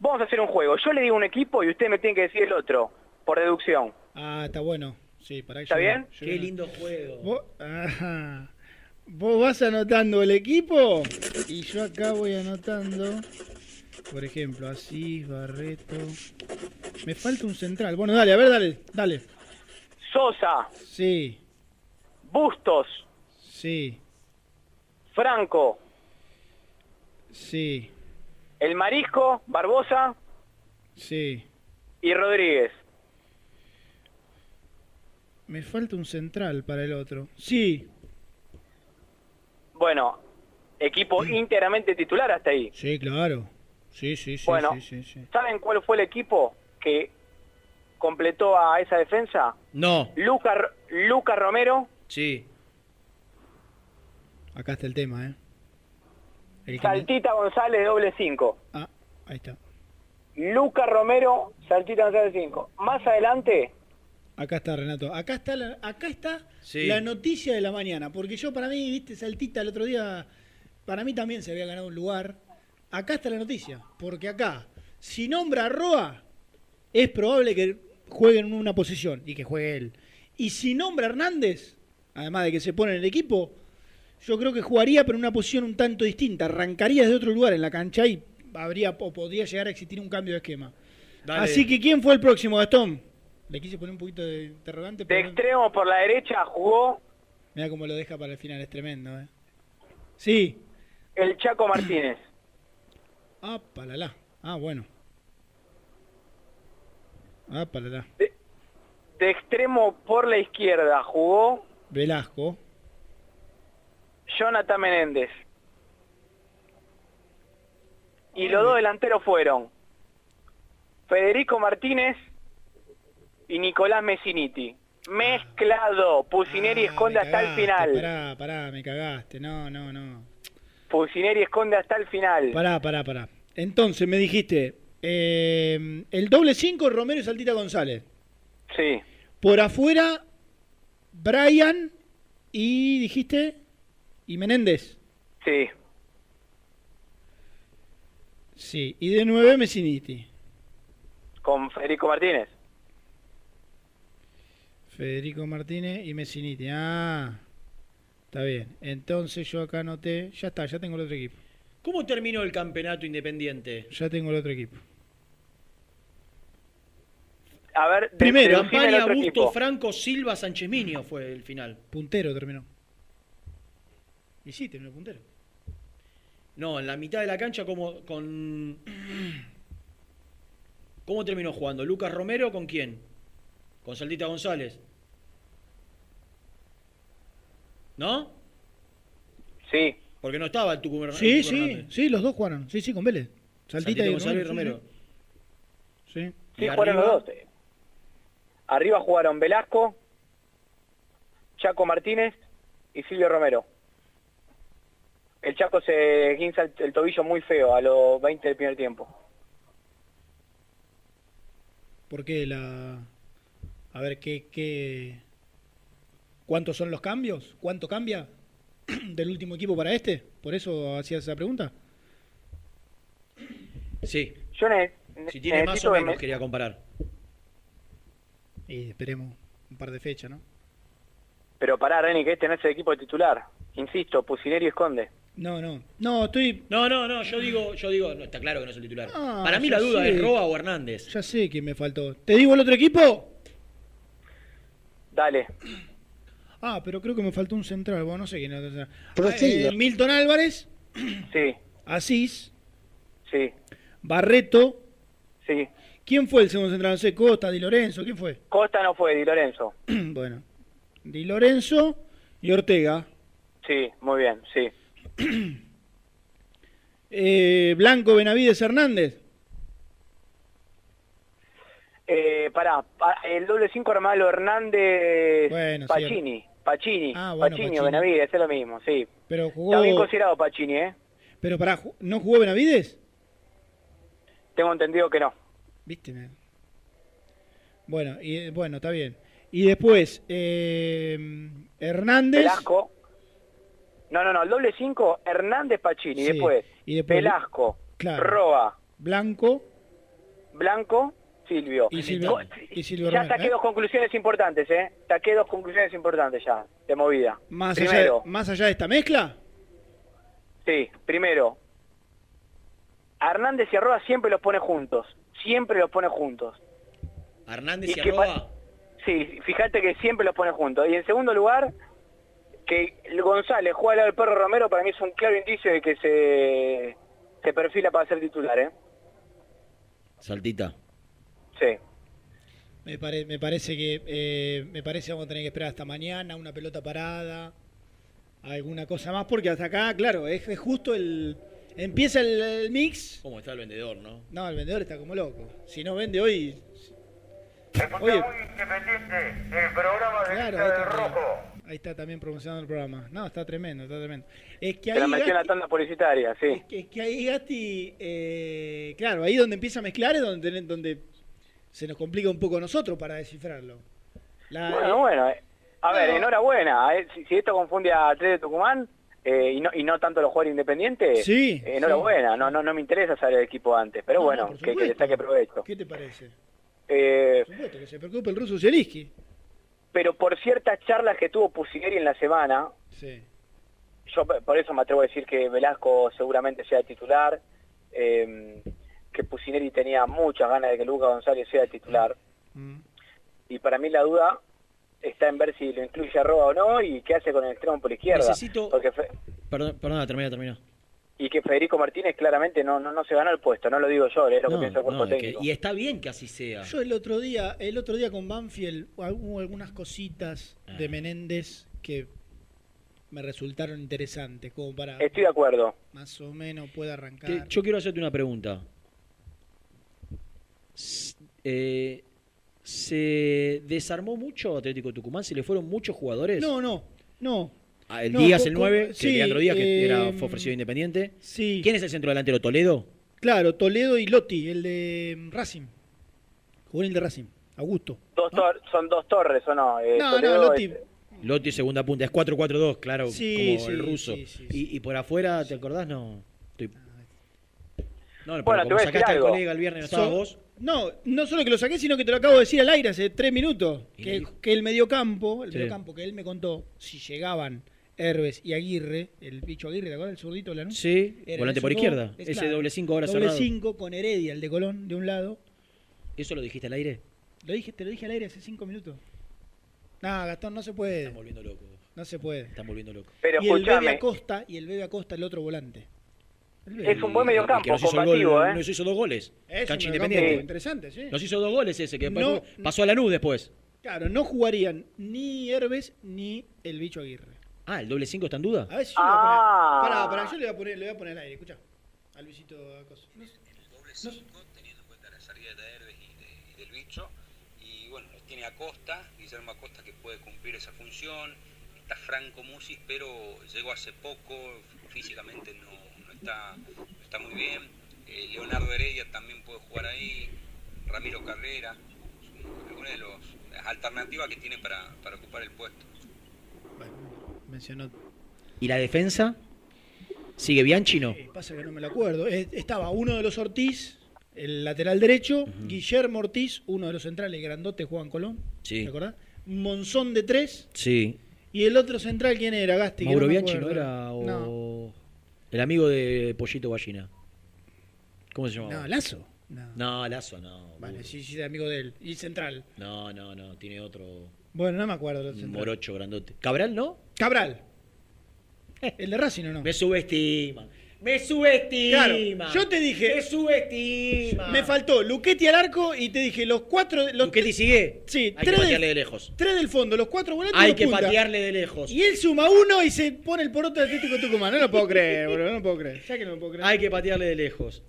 Vamos a hacer un juego. Yo le digo un equipo y usted me tiene que decir el otro, por deducción. Ah, está bueno. Sí, para ¿Está bien? Qué lindo juego. Vos, ajá. Vos vas anotando el equipo y yo acá voy anotando, por ejemplo, Asís, Barreto. Me falta un central. Bueno, dale, a ver, dale, dale. Sosa, Sí, Bustos, sí, Franco, sí, El Marisco, Barbosa sí. y Rodríguez. Me falta un central para el otro. Sí, Bueno, equipo íntegramente titular hasta ahí. sí, claro. Sí, sí, sí, Bueno. sí, sí, sí. ¿Saben cuál fue el equipo que completó a esa defensa? No, Luca, Luca Romero, sí. Acá está el tema, ¿eh? El Saltita González, doble 5. Ah, ahí está. Luca Romero, Saltita González 5. Más adelante, Acá está Renato. Acá está la, acá está Sí. la noticia de la mañana. Porque yo para mí, viste, Saltita el otro día, para mí también se había ganado un lugar. Acá está la noticia. Porque acá, si nombra a Roa, es probable que juegue en una posición y que juegue él. Y si nombra a Hernández, además de que se pone en el equipo, yo creo que jugaría pero en una posición un tanto distinta. Arrancaría desde otro lugar en la cancha y habría o podría llegar a existir un cambio de esquema. Dale. Así que, ¿quién fue el próximo, Gastón? Le quise poner un poquito de interrogante, de no- extremo por la derecha jugó mira cómo lo deja para el final, es tremendo, ¿eh? Sí. el Chaco Martínez. Ah, palala. Ah, bueno. Ah, palala. De extremo por la izquierda jugó Velasco. Jonathan Menéndez. Y los dos delanteros fueron Federico Martínez y Nicolás Messiniti. Mezclado. Pusineri esconde Ah, hasta el final. Pará, pará, me cagaste. No, no, no. Pusineri esconde hasta el final. Pará, pará, pará. Entonces me dijiste Eh, el doble 5, Romero y Saltita González. Sí. Por afuera, Brian y dijiste. Y Menéndez. Sí. Sí. Y de 9, Messiniti. Con Federico Martínez. Federico Martínez y Messiniti. Ah, está bien. Entonces yo acá anoté. Ya está, ya tengo el otro equipo. ¿Cómo terminó el campeonato independiente? Ya tengo el otro equipo. A ver, Primero, Campaña equipo. Franco, Silva, Sánchez Minio fue el final. Puntero terminó. Y sí, terminó puntero. No, en la mitad de la cancha como con ¿Cómo terminó jugando? ¿Lucas Romero con quién? Con Saldita González. ¿No? Sí. Porque no estaba el Tucumán. Sí, sí, sí, los dos jugaron. Sí, sí, con Vélez. Saltita Saldita y González y Romero. Sí. sí. Jugaron arriba- los dos. Arriba jugaron Velasco, Chaco Martínez y Silvio Romero. El Chaco se guinza el, el tobillo muy feo a los 20 del primer tiempo. ¿Por qué la.? A ver, ¿qué, qué. ¿Cuántos son los cambios? ¿Cuánto cambia del último equipo para este? ¿Por eso hacías esa pregunta? Sí. Yo ne- Si tiene más o que menos, me- quería comparar. Y esperemos un par de fechas, ¿no? Pero pará, Reni, que este no es el equipo titular. Insisto, Pusineri esconde. No, no. No, estoy. No, no, no, yo digo, yo digo, no, está claro que no es el titular. Ah, Para mí la duda sé. es Roa o Hernández. Ya sé quién me faltó. ¿Te digo el otro equipo? Dale. Ah, pero creo que me faltó un central. Bueno, no sé quién es el central. Prosiga. Eh, Milton Álvarez, Sí, Asís, sí, Barreto. sí. ¿Quién fue el segundo central? No sé, Costa, Di Lorenzo. ¿Quién fue? Costa no fue, Di Lorenzo. bueno, Di Lorenzo y Ortega. Sí, muy bien, sí. Eh, Blanco, Benavides, Hernández. Eh, pará, pa- el doble 5 Armalo Hernández Bueno, Pacini. Pacini, Ah, bueno, Pacini Benavides, es lo mismo, sí. Pero jugó. Está bien considerado Pacini, ¿eh? Pero para, ¿no jugó Benavides? Tengo entendido que no. ¿Viste? Bueno, y, eh, bueno, está bien. Y después, eh, Hernández. Velasco. No, no, no, el doble 5, Hernández Pacini. Sí, Después, y después- Velasco, Claro. Roa, Blanco Blanco, Silvio. y Silvio, y Ya saqué ¿eh? dos conclusiones importantes, ¿eh? Saqué dos conclusiones importantes ya, de movida. Más, allá Primero, de, más allá de esta mezcla. sí, primero, a Hernández y a Roa siempre los pone juntos. Siempre los pone juntos. Hernández y pa- Sí, fíjate que siempre los pone juntos. Y en segundo lugar, que González juega al lado del perro Romero para mí es un claro indicio de que se, se perfila para ser titular, ¿eh? Saltita. Sí. Me, pare- me parece que eh, me parece que vamos a tener que esperar hasta mañana, una pelota parada, alguna cosa más, porque hasta acá, claro, es, es justo el. Empieza el, el mix. ¿Cómo está el vendedor, no? No, el vendedor está como loco. Si no vende hoy. Escucha Oye. muy independiente el programa de Claro, del Rojo. Ahí está también promocionando el programa. No, está tremendo, está tremendo. Es que Se la ahí. metió en la tanda publicitaria, sí. Es que ahí Gatti, eh, claro, ahí donde empieza a mezclar es donde, donde se nos complica un poco a nosotros para descifrarlo. La- Bueno, bueno. eh. A ver, enhorabuena. eh. Si, si esto confunde a tres de Tucumán eh, y, no, y no tanto los jugadores independientes, Sí, eh, enhorabuena. No, no, no me interesa saber el equipo antes, pero No, bueno, no, que, que le saque provecho. ¿Qué te parece? Eh, Por supuesto, que se preocupe el ruso Zielinski. Pero por ciertas charlas que tuvo Pusineri en la semana, Sí. yo por eso me atrevo a decir que Velasco seguramente sea titular, eh, que Pusineri tenía muchas ganas de que Lucas González sea titular, Mm. y para mí la duda está en ver si lo incluye a Roa o no y qué hace con el extremo por izquierda. Necesito- Porque Perdón, perdona, termina, termina. Y que Federico Martínez claramente no, no, no se ganó el puesto, no lo digo yo, es lo que piensa el cuerpo no, es que- técnico. y está bien que así sea. Yo el otro día, el otro día con Banfield hubo algunas cositas Ah. de Menéndez que me resultaron interesantes, como para Estoy de acuerdo. más o menos pueda arrancar. Te- yo quiero hacerte una pregunta. S- eh, ¿Se desarmó mucho Atlético Tucumán? ¿Se le fueron muchos jugadores? No, no, no. Ah, el No, Díaz, el co- 9, sí, Leandro Díaz, que eh, era, fue ofrecido independiente. Sí. ¿Quién es el centro delantero? ¿Toledo? Claro, Toledo y Lotti, el de mm, Racing. Juvenil de Racing, Augusto. Dos tor- son dos torres, ¿o no? Eh, No, Toledo no, Lotti. es- Lotti segunda punta, es 4-4-2, claro, Sí, como sí, el ruso. sí, sí, Y, y por afuera, ¿te acordás? No. Estoy- No, pero Bueno, te voy a decir al algo. colega el viernes, ¿no estabas So- vos? No, no solo que lo saqué, sino que te lo acabo de decir al aire hace tres minutos. Que, que el mediocampo, el Sí. mediocampo que él me contó, si llegaban Herbes y Aguirre, el bicho Aguirre, ¿te acuerdas? El zurdito de Lanús. Sí, volante por izquierda. es Ese claro, doble 5 ahora doble cerrado. 5 con Heredia, el de Colón, de un lado. ¿Eso lo dijiste al aire? Lo dije, te lo dije al aire hace cinco minutos. No, Gastón, no se puede. Están volviendo loco. No se puede. Están volviendo loco. Pero y el Bebe. Acosta, y el Bebe Acosta, el otro volante. El. Es un buen mediocampo, combativo, gol, ¿eh? nos hizo dos goles. Es Cancha Independiente. interesante, sí. Nos hizo dos goles ese, que después No- pasó a la NU después. Claro, no jugarían ni Herbes ni el bicho Aguirre. Ah, ¿el doble 5 está en duda? A ver si yo le voy a Ah. poner. Pará, pará, yo le voy a poner, le voy a poner al aire, escucha. A Luisito Acosta. No sé. No sé. la salida de Herbes y, de- y del bicho. Y bueno, tiene Acosta, Guillermo Acosta que puede cumplir esa función. Está Franco Musis, pero llegó hace poco, físicamente no, no está, no está muy bien. Eh, Leonardo Heredia también puede jugar ahí. Ramiro Carrera, son algunas de los- las alternativas que tiene para, para ocupar el puesto. Mencionó. ¿Y la defensa? ¿Sigue Bianchi no? Pasa que no me lo acuerdo. Eh, Estaba uno de los Ortiz, el lateral derecho, Guillermo Ortiz, uno de los centrales grandotes, Juan Colón. Sí. ¿Te acordás? Monzón de tres. Sí. Y el otro central, ¿quién era? Gasti. ¿Mauro me Bianchi no era? O... No, El amigo de Pollito Gallina. ¿Cómo se llamaba? no, Lazo. No. No, Lazo no. Vale, sí, sí, amigo de él. Y central. No, no, no, tiene otro Bueno, no me acuerdo. del central. morocho grandote. ¿Cabral no? Cabral. ¿El de Racing o no? Me subestima. Me subestima. Claro, yo te dije. Me subestima. Me faltó Luquetti al arco y te dije los cuatro. Los Luquetti sigue. Sí, Hay que patearle de lejos. tres del fondo, los cuatro volantes. Hay que patearle de lejos. Y él suma uno y se pone el poroto de Atlético Tucumán. No lo puedo creer, boludo. No lo puedo creer. Ya que no lo puedo creer. Hay que patearle de lejos.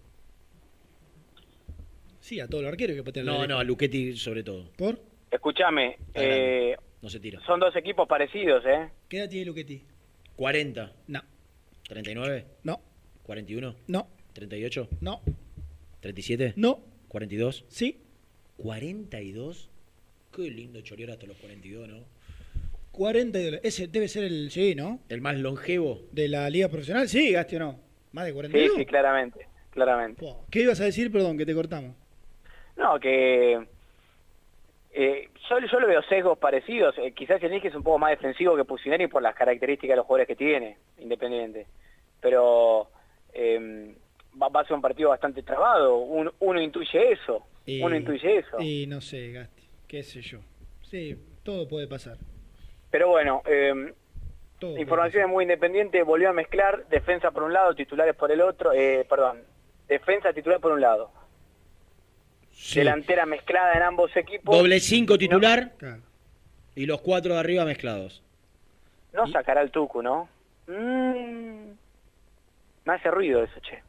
Sí, a todos los arqueros hay que patearle. No, de no, a lejos. Luquetti sobre todo. ¿Por? Escúchame, eh, No se tira. son dos equipos parecidos, ¿eh? ¿Qué edad tiene Luquetti? 40. No. 39. No. 41. No. 38. No. 37. No. 42. Sí. 42. Qué lindo chorear hasta los 42, ¿no? 40 y dólares. Ese debe ser el. Sí, ¿no? El más longevo. De la Liga Profesional. Sí, Gasti o no. Más de Sí, 41. sí, claramente, claramente. ¿Qué ibas a decir? Perdón, que te cortamos. No, que eh, yo, yo le veo sesgos parecidos. Eh, quizás Enrique es un poco más defensivo que Pusineri por las características de los jugadores que tiene, Independiente. Pero eh, va, va a ser un partido bastante trabado. Un- uno intuye eso. Y- Uno intuye eso. Y no sé, Gasti. ¿Qué sé yo? Sí, todo puede pasar. Pero bueno, eh, Todo información muy independiente. Volvió a mezclar defensa por un lado, titulares por el otro. Eh, perdón, defensa titular por un lado. Delantera mezclada en ambos equipos. Doble 5 titular. Y los cuatro de arriba mezclados. No sacará el Tucu, ¿no? Mm, me hace ruido eso, che.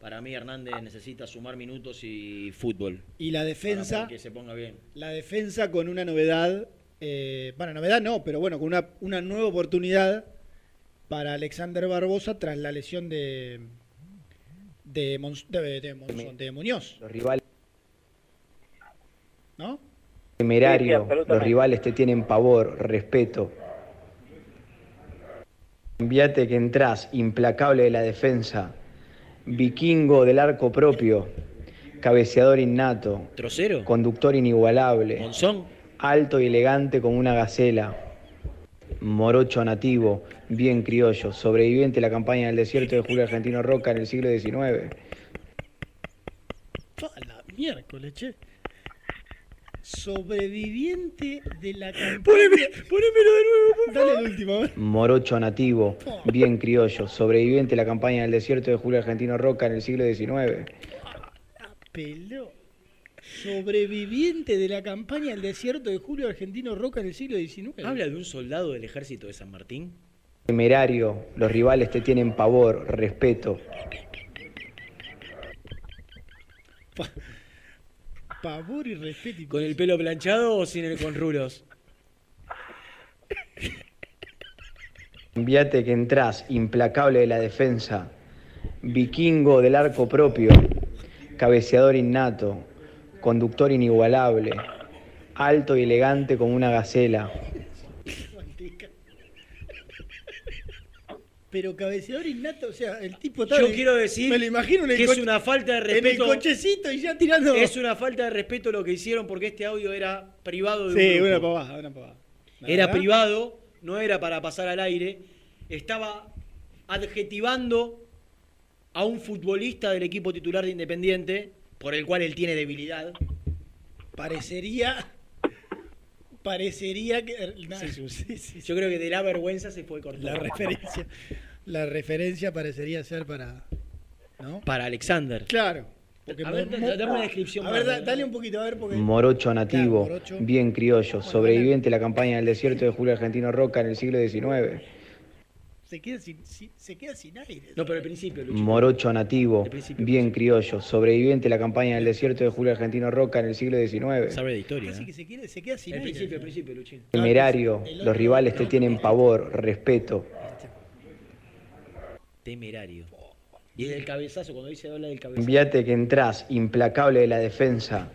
Para mí Hernández necesita sumar minutos y fútbol. Y la defensa. que se ponga bien. La defensa con una novedad. eh, bueno, novedad no, pero bueno, con una, una nueva oportunidad para Alexander Barbosa tras la lesión de. de, de Monzón, de Muñoz. Los rivales ¿No? temerario, Sí, los rivales te tienen pavor, respeto. Enviate que entrás, implacable de la defensa, vikingo del arco propio, cabeceador innato, Trocero. conductor inigualable, Monzón. alto y elegante como una gacela, morocho nativo, bien criollo, sobreviviente de la campaña del desierto de Julio Argentino Roca en el siglo XIX. Pa, la miércoles, che. Sobreviviente de la campaña. ponémelo de nuevo, Dale el último, ver. Morocho nativo, bien criollo, sobreviviente de la campaña del desierto de Julio Argentino Roca en el siglo XIX. Peló. Sobreviviente de la campaña del desierto de Julio Argentino Roca en el siglo XIX. ¿Habla de un soldado del ejército de San Martín? Temerario, los rivales te tienen pavor, respeto. Pavor y respeto. ¿Con el pelo planchado o sin el con rulos? Enviate que entrás, implacable de la defensa, vikingo del arco propio, cabeceador innato, conductor inigualable, alto y elegante como una gacela. Pero cabeceador innato, o sea, el tipo Yo quiero decir me lo imagino en el que es una falta de En respeto. el cochecito y ya tirando. Es una falta de respeto lo que hicieron porque este audio era privado de un Sí, grupo. una pavada, una pavada. Era verdad. privado, no era para pasar al aire. Estaba adjetivando a un futbolista del equipo titular de Independiente, por el cual él tiene debilidad. Parecería. Parecería que. no, Sí, sí, sí, Yo creo que de la vergüenza se fue cortar. La referencia. La referencia parecería ser para. ¿No? Para Alexander. Claro. Porque A ver, mo- da- dame una descripción A ver, da- dale un poquito, a ver, porque. Morocho nativo, Claro, morocho. bien criollo, sobreviviente de la campaña del desierto de Julio Argentino Roca en el siglo XIX. Se queda sin, sin- se queda sin aire. No, pero al principio, Luchito. Morocho nativo, bien criollo, sobreviviente de la campaña del desierto de Julio Argentino Roca en el siglo XIX. Sabe de historia. Así ¿eh? que se queda, se queda sin Al aire. principio, al principio, Luchín. Temerario, los rivales te tienen pavor, respeto. Temerario. Y el cabezazo, cuando dice habla del cabezazo. Enviate que entrás, implacable de la defensa,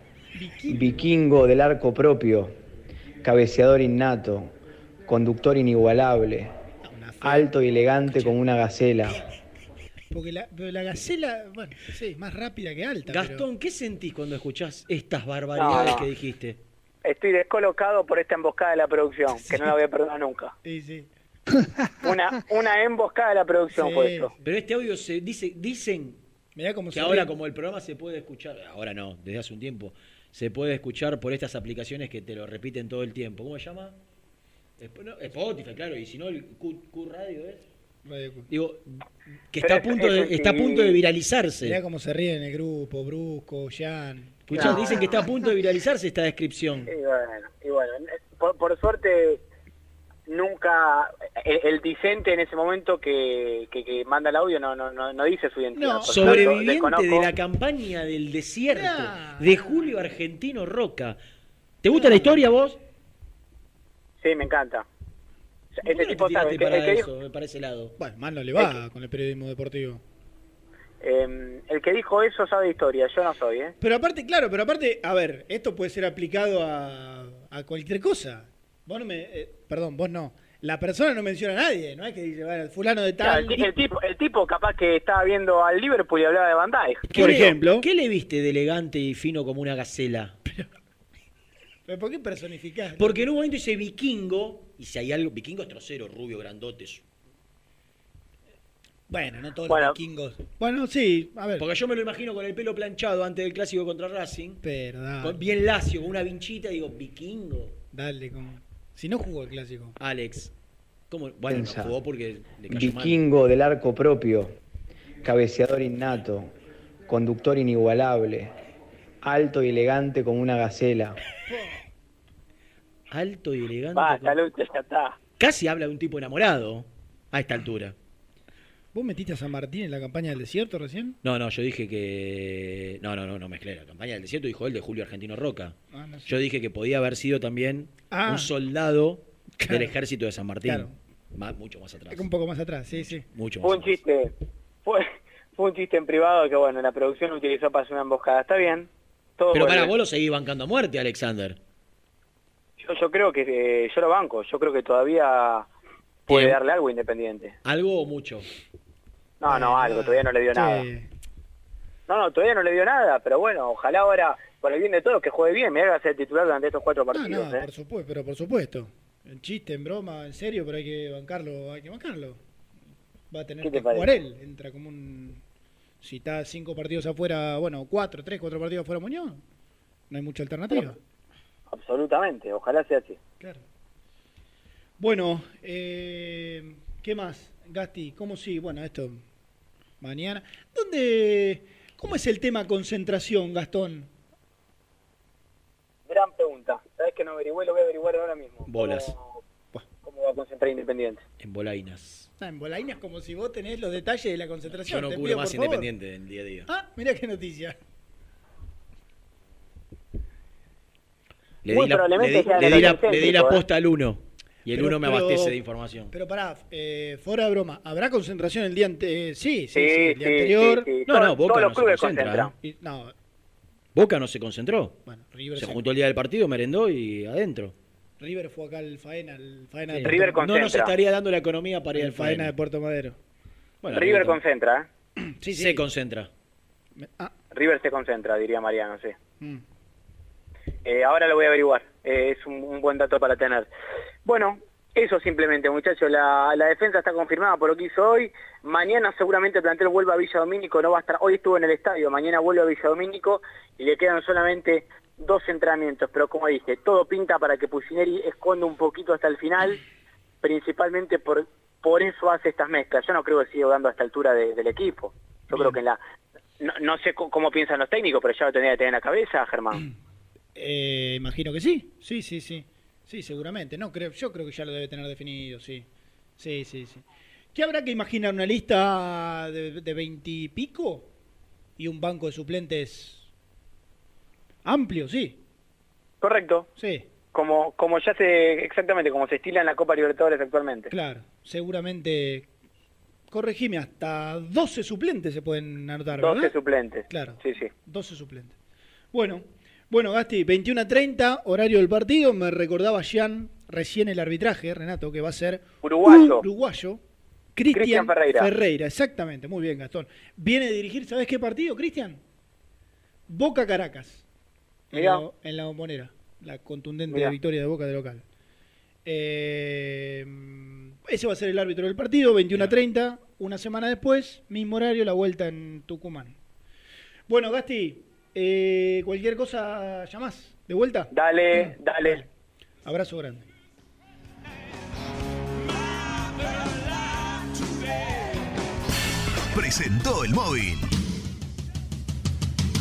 vikingo del arco propio, cabeceador innato, conductor inigualable, alto y elegante como una gacela. Porque la, pero la gacela, bueno, sí, es más rápida que alta. Gastón, ¿qué sentís cuando escuchás estas barbaridades No, no. que dijiste? Estoy descolocado por esta emboscada de la producción, que no la voy a perdonar nunca. Sí, sí. Una, una emboscada de la producción Sí. fue esto. Pero este audio se dice, dicen Mirá cómo que se ahora como el programa se puede escuchar, ahora no, desde hace un tiempo, se puede escuchar por estas aplicaciones que te lo repiten todo el tiempo. ¿Cómo se llama? Spotify, claro, y si no el Q, Q Radio es. Radio Q. Digo, que está a punto de, está a punto de viralizarse. Mirá cómo se ríe en el grupo, Brusco, Jan. Escuchá, dicen que está a punto de viralizarse esta descripción. Y bueno, y bueno por, por suerte nunca el, el discente en ese momento que, que, que manda el audio no, no, no, no dice su identidad. Suerte, Sobreviviente de la campaña del desierto de Julio Argentino Roca. ¿Te gusta la historia vos? Sí, me encanta. O sea, Este ¿Por qué tipo te sabe, el para el dijo, para ese lado? Bueno, más no le va con el periodismo deportivo. eh, el que dijo eso sabe historia, yo no soy, ¿eh? Pero aparte, claro, pero aparte, a ver, esto puede ser aplicado a, a cualquier cosa. Vos no me, eh, perdón, vos no. La persona no menciona a nadie, no es que dice, bueno, el fulano de Claro, tal. el, ti- el tipo, el tipo capaz que estaba viendo al Liverpool y hablaba de Van Dijk. ¿Qué le- ¿Qué le viste de elegante y fino como una gacela? ¿Pero por qué personificás? Porque en un momento dice vikingo, y si hay algo, vikingo es trocero, rubio, grandotes. Bueno, no todos Bueno. los vikingos. Bueno, sí, a ver. Porque yo me lo imagino con el pelo planchado antes del clásico contra Racing. Pero con- bien lacio, con una vinchita, digo, vikingo. Dale, como. Si no jugó el clásico. Alex. ¿Cómo? Bueno, no jugó porque le cayó mal. Vikingo del arco propio, cabeceador innato, conductor inigualable, alto y elegante como una gacela. Alto y elegante. Basta, Lucho, ya está. Casi habla de un tipo enamorado a esta altura. ¿Vos metiste a San Martín en la campaña del desierto recién? No, no, yo dije que. No, no, no, no mezclé. La campaña del desierto dijo él de Julio Argentino Roca. Ah, no sé. Yo dije que podía haber sido también Ah. un soldado Claro. del ejército de San Martín. Claro. Más- mucho más atrás. Un poco más atrás, sí, sí. Mucho Fue más un chiste, fue, fue un chiste en privado que bueno, la producción utilizó para hacer una emboscada. Está bien. Todo Pero para vos lo seguís bancando a muerte, Alexander. yo, yo creo que eh, yo lo banco, yo creo que todavía puede darle algo Independiente. ¿Algo o mucho? No, no, algo, todavía no le dio nada. No, no, todavía no le dio nada, pero bueno, ojalá ahora, por el bien de todos, que juegue bien, me haga ser titular durante estos cuatro No, partidos. no, ¿eh? por supuesto, pero por supuesto. En chiste, en broma, en serio, pero hay que bancarlo, hay que bancarlo. Va a tener ¿Qué te que jugar él. Entra como un. Si está cinco partidos afuera, bueno, cuatro, tres, cuatro partidos afuera Muñoz, no hay mucha alternativa. Absolutamente, ojalá sea así. Bueno, eh, ¿qué más? Gasti, ¿cómo sí? Bueno, esto mañana. ¿Dónde, cómo es el tema concentración, Gastón? Gran pregunta. ¿Sabes que no averigüé? Lo voy a averiguar ahora mismo. Bolas. ¿Cómo, cómo va a concentrar Independiente? En bolainas. Ah, en Bolaina es como si vos tenés los detalles de la concentración. Yo no Te cubro pido, más. Independiente en día a día. Ah, mira qué noticia. Le Muy di la, le probablemente di- sea le de di los la- le di la auténticos, posta al uno. Y el Pero- uno me pero- abastece de información. Pero pará, eh, fuera de broma, ¿habrá concentración el día ante... sí, sí, Sí, sí, el día sí, anterior? sí, sí. No, no, Boca todos no los se clubes concentra. ¿eh? Y- no, Boca no se concentró. River se se- juntó el día del partido, merendó y adentro. River fue acá al Faena, al Faena Sí. de River no nos estaría dando la economía para ir el al Faena Faena. de Puerto Madero. Bueno, River concentra, ¿eh? Sí, sí. Se concentra. Ah, River se concentra, diría Mariano, sí. mm. Eh, ahora lo voy a averiguar. Eh, es un, un buen dato para tener. Bueno, eso simplemente, muchachos. La, la defensa está confirmada por lo que hizo hoy. Mañana seguramente el plantel vuelva a Villa Domínico. No va a estar. Hoy estuvo en el estadio. Mañana vuelve a Villa Domínico y le quedan solamente dos entrenamientos. Pero como dije, todo pinta para que Pusineri esconda un poquito hasta el final. Principalmente por por eso hace estas mezclas. Yo no creo que siga dando a esta altura de- del equipo. Yo creo que en la no, no sé cómo piensan los técnicos, pero ya lo tendría que tener en la cabeza, Germán. Eh, imagino que sí, sí, sí, sí. Sí, seguramente. No, creo, yo creo que ya lo debe tener definido, sí. Sí, sí, sí. ¿Qué habrá que imaginar? ¿Una lista de veintipico? ¿Y un banco de suplentes amplio? Sí. Correcto. Sí. Como, como ya se, exactamente, como se estila en la Copa Libertadores actualmente. Claro, seguramente. Corregime, hasta 12 suplentes se pueden anotar, 12 ¿verdad? suplentes. Claro. Sí, sí. 12 suplentes. Bueno, bueno, Gasti, 21 a 30, horario del partido. Me recordaba Jean recién el arbitraje, Renato, que va a ser Uruguayo. uruguayo. Cristian Ferreira. Ferreira, exactamente, muy bien, Gastón. Viene a dirigir, ¿sabes qué partido, Cristian? Boca Caracas. En la, en la bombonera. La contundente Mirá. victoria de Boca de local. Eh, ese va a ser el árbitro del partido, 21 a 30. Una semana después, mismo horario, la vuelta en Tucumán. Bueno, Gasti, eh, cualquier cosa llamás. ¿De vuelta? Dale, dale. Abrazo grande. presentó el móvil.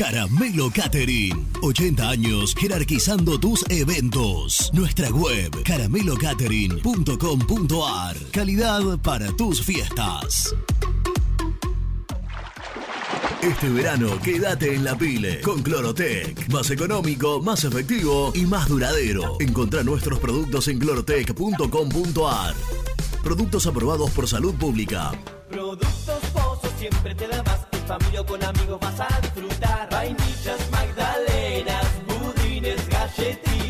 Caramelo Catering. 80 años jerarquizando tus eventos. Nuestra web caramelocatering.com.ar. Calidad para tus fiestas. Este verano quédate en la pile con Clorotec. Más económico, más efectivo y más duradero. Encontrá nuestros productos en clorotec.com.ar. Productos aprobados por salud pública. Productos Pozo siempre te da más. Familia con amigos vas a disfrutar. Vainillas, magdalenas, budines, galletitas.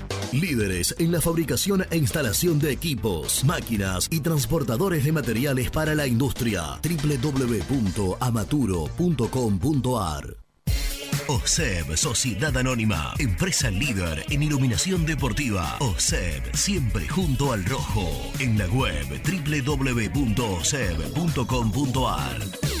Líderes en la fabricación e instalación de equipos, máquinas y transportadores de materiales para la industria. www.amaturo.com.ar OSEB, Sociedad Anónima, empresa líder en iluminación deportiva. OSEB, siempre junto al rojo. En la web www.oseb.com.ar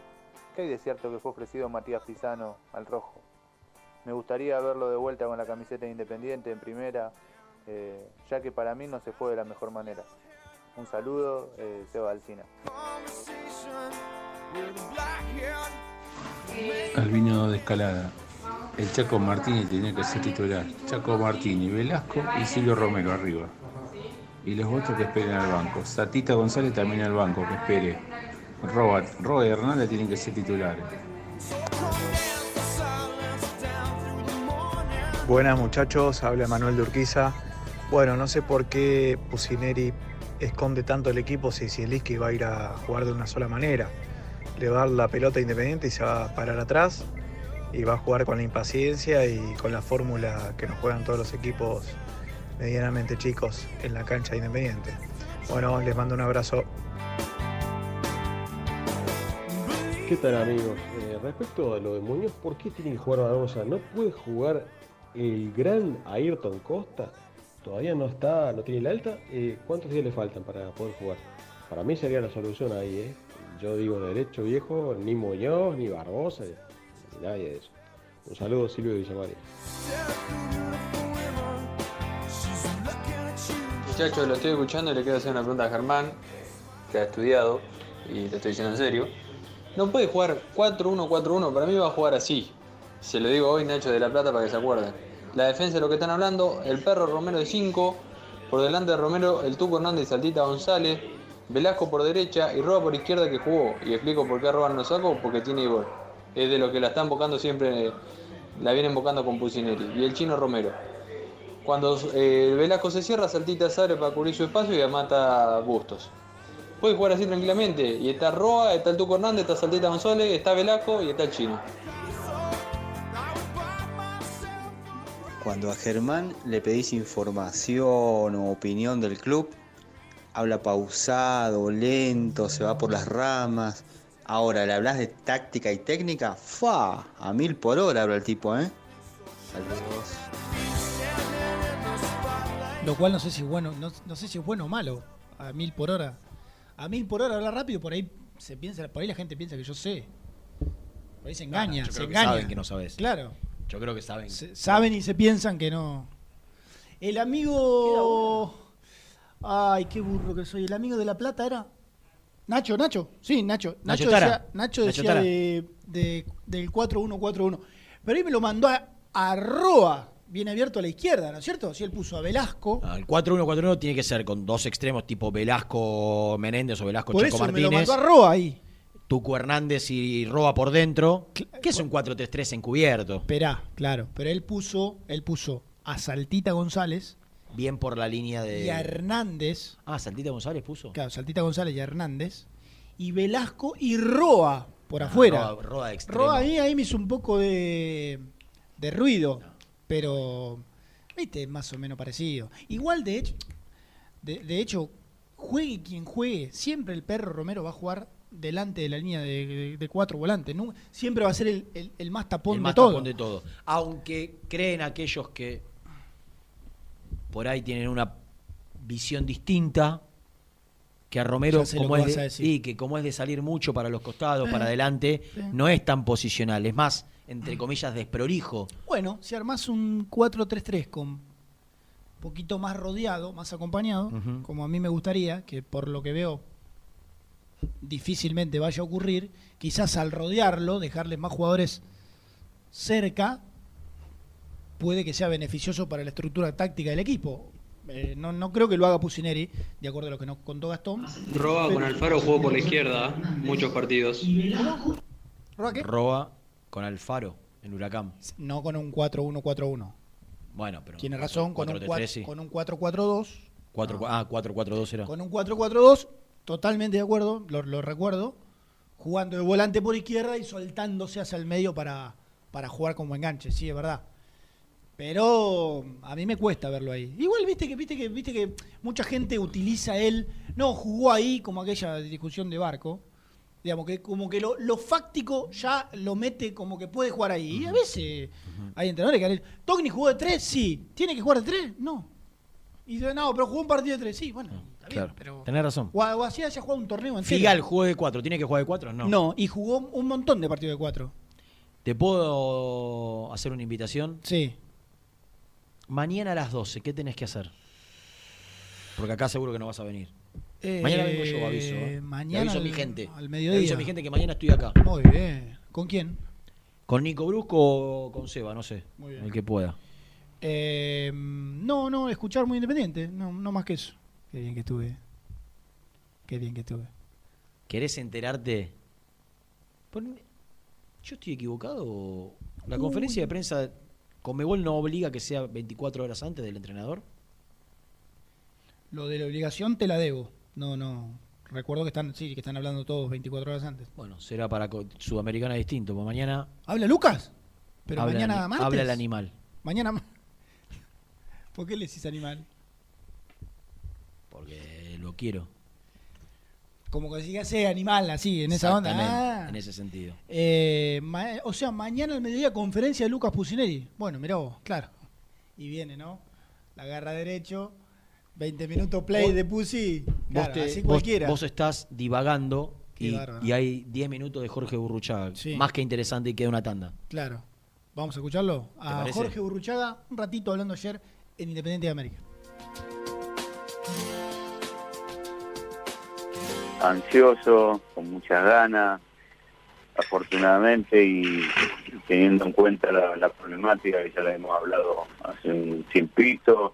¿Qué hay de cierto que fue ofrecido Matías Pisano al rojo? Me gustaría verlo de vuelta con la camiseta de Independiente en primera, eh, ya que para mí no se fue de la mejor manera. Un saludo, eh, Seba Alcina. Albino de Escalada. El Chaco Martini tenía que ser titular. Chaco Martini, Velasco y Silvio Romero arriba. Y los otros que esperen al banco. Satita González también al banco, que espere. Robert, Robert Hernández tienen que ser titulares. Buenas muchachos, habla Manuel de Urquiza. Bueno, no sé por qué Pusineri esconde tanto el equipo si Zielinski va a ir a jugar de una sola manera. Le va a dar la pelota Independiente y se va a parar atrás y va a jugar con la impaciencia y con la fórmula que nos juegan todos los equipos medianamente chicos en la cancha de Independiente. Bueno, les mando un abrazo. ¿Qué tal amigos? Eh, respecto a lo de Muñoz, ¿por qué tiene que jugar Barbosa? ¿No puede jugar el gran Ayrton Costa? Todavía no está, no tiene el alta. Eh, ¿Cuántos días le faltan para poder jugar? Para mí sería la solución ahí, ¿eh? Yo digo derecho viejo, ni Muñoz, ni Barbosa, ni nadie de eso. Un saludo Silvio Villamaría. Muchachos, lo estoy escuchando y le quiero hacer una pregunta a Germán, que ha estudiado, y lo estoy diciendo en serio. No puede jugar 4-1-4-1, para mí va a jugar así. Se lo digo hoy Nacho de la Plata para que se acuerden. La defensa de lo que están hablando, el perro Romero de 5, por delante de Romero el Tuco Hernández Saltita González, Velasco por derecha y Roa por izquierda que jugó. Y explico por qué Roa no sacó, porque tiene gol. Es de lo que la están invocando siempre, la vienen invocando con Pusineri. Y el chino Romero. Cuando eh, Velasco se cierra, Saltita sale para cubrir su espacio y mata Bustos. Puede jugar así tranquilamente. Y está Roa, está el Tuco Hernández, está Saltita González, está Velasco y está el chino. Cuando a Germán le pedís información o opinión del club, habla pausado, lento, se va por las ramas. Ahora, le hablas de táctica y técnica, ¡fa! A mil por hora habla el tipo, ¿eh? Saludos. Lo cual no sé si es bueno, no, no sé si es bueno o malo. A mil por hora. A mil por hora habla rápido, por ahí se piensa, por ahí la gente piensa que yo sé. Por ahí se engaña, yo se creo que engaña. saben que no sabes. Claro. Yo creo que saben. Se- saben y se piensan que no. El amigo. Ay, qué burro que soy. El amigo de La Plata era. Nacho, Nacho. Sí, Nacho. Nacho Nacho, Tara. decía, Nacho Nacho decía Tara. de, de- del 4-1-4-1. Pero ahí me lo mandó a, a Roa, bien abierto a la izquierda, ¿no es cierto? Si él puso a Velasco. Ah, El 4-1-4-1 tiene que ser con dos extremos tipo Velasco Menéndez o Velasco Por Chaco eso me lo Martínez. mandó a Roa ahí. Tuco Hernández y Roa por dentro. ¿Qué es un 4-3-3 encubierto? Esperá, claro. Pero él puso, él puso a Saltita González Bien por la línea de. y a Hernández. Ah, Saltita González puso. Claro, Saltita González y a Hernández. Y Velasco y Roa por afuera. Roa- Roa de extremo. Roa ahí, ahí me hizo un poco de, de ruido. Pero, viste, más o menos parecido. Igual, de hecho, de, de hecho, juegue quien juegue, siempre el perro Romero va a jugar delante de la línea de, de- de cuatro volantes. Nu- Siempre va a ser el, el- el más tapón el más de todo. tapón de todo. Aunque creen aquellos que por ahí tienen una visión distinta que a Romero como que es de, sí, que como es de salir mucho para los costados, Eh, para adelante, no es tan posicional, es más entre comillas desprolijo. Bueno, si armás un 4-3-3 con un poquito más rodeado, más acompañado, como a mí me gustaría, que por lo que veo difícilmente vaya a ocurrir, quizás al rodearlo, dejarle más jugadores cerca, puede que sea beneficioso para la estructura táctica del equipo. Eh, no, no creo que lo haga Pusineri, de acuerdo a lo que nos contó Gastón. Roa Pero- con Alfaro jugó por la izquierda, muchos partidos. ¿Roa qué? Roa con Alfaro en Huracán. No con un 4-1-4-1. Bueno, pero Tiene razón, con un 4-3-3 4 sí. con un 4-4-2. Cuatro- Ah, 4-4-2 era. Con un 4-4-2, totalmente de acuerdo, lo, lo recuerdo, jugando de volante por izquierda y soltándose hacia el medio para, para jugar como enganche, sí, es verdad. Pero a mí me cuesta verlo ahí. Igual viste que viste que viste que mucha gente utiliza él, no, jugó ahí como aquella discusión de barco. Digamos que como que lo, lo fáctico ya lo mete como que puede jugar ahí. Y a veces hay entrenadores que han Togni jugó de tres, sí. ¿Tiene que jugar de tres? No. Y dice, no, pero jugó un partido de tres, sí, bueno. Está bien, Claro, pero... tenés razón. O, o así haya jugado un torneo entero. Figal jugó de 4, ¿tiene que jugar de 4? No. No, y jugó un montón de partidos de cuatro. ¿Te puedo hacer una invitación? Sí. Mañana a las 12, ¿qué tenés que hacer? Porque acá seguro que no vas a venir. Eh, mañana vengo yo, aviso. ¿eh? Le mañana aviso a mi gente. al Le mediodía. aviso a mi gente que mañana estoy acá. Muy bien. ¿Con quién? ¿Con Nico Brusco o con Seba? No sé. Muy bien. El que pueda. Eh, no, no, escuchar muy independiente. No, no más que eso. Qué bien que estuve. Qué bien que estuve. ¿Querés enterarte? ¿Yo estoy equivocado? ¿La Uy. conferencia de prensa Comebol no obliga que sea 24 horas antes del entrenador? Lo de la obligación te la debo. No, no. Recuerdo que están, sí, que están hablando todos 24 horas antes. Bueno, será para co- Sudamericana distinto, porque mañana ¿Habla Lucas? Pero habla, mañana martes. habla el animal. Mañana. ma- ¿Por qué le decís animal? Porque lo quiero. Como que diga ese animal así, en esa onda. Exactamente, Ah. En ese sentido. Eh, ma- o sea, mañana al mediodía conferencia de Lucas Pusineri. Bueno, mirá vos, claro. Y viene, ¿no? La agarra derecho, 20 minutos play de Pusi. Vos, te- así cualquiera. vos estás divagando y, hay 10 minutos de Jorge Burruchaga. Sí. Más que interesante y queda una tanda. Claro. Vamos a escucharlo. A? Jorge Burruchaga, un ratito hablando ayer en Independiente de América. ansioso, con muchas ganas, afortunadamente, y teniendo en cuenta la, la problemática que ya la hemos hablado hace un tiempito,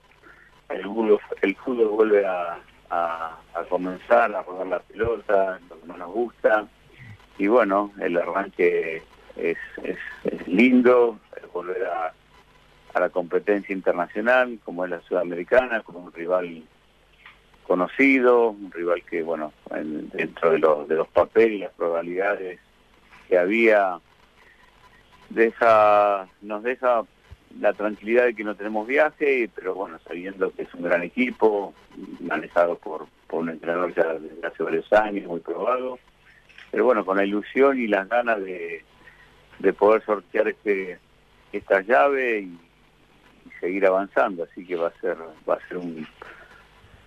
el fútbol, el fútbol vuelve a, a- comenzar a rodar la pelota, lo que más nos gusta, y bueno, el arranque es, es- es lindo, volver a, a la competencia internacional, como es la sudamericana, con un rival conocido, un rival que, bueno, en- dentro de los, de los papeles y las probabilidades que había, deja, nos deja la tranquilidad de que no tenemos viaje, pero bueno, sabiendo que es un gran equipo, manejado por, por un entrenador ya desde hace varios años, muy probado, pero bueno, con la ilusión y las ganas de, de poder sortear este esta llave y, seguir avanzando, así que va a ser va a ser un,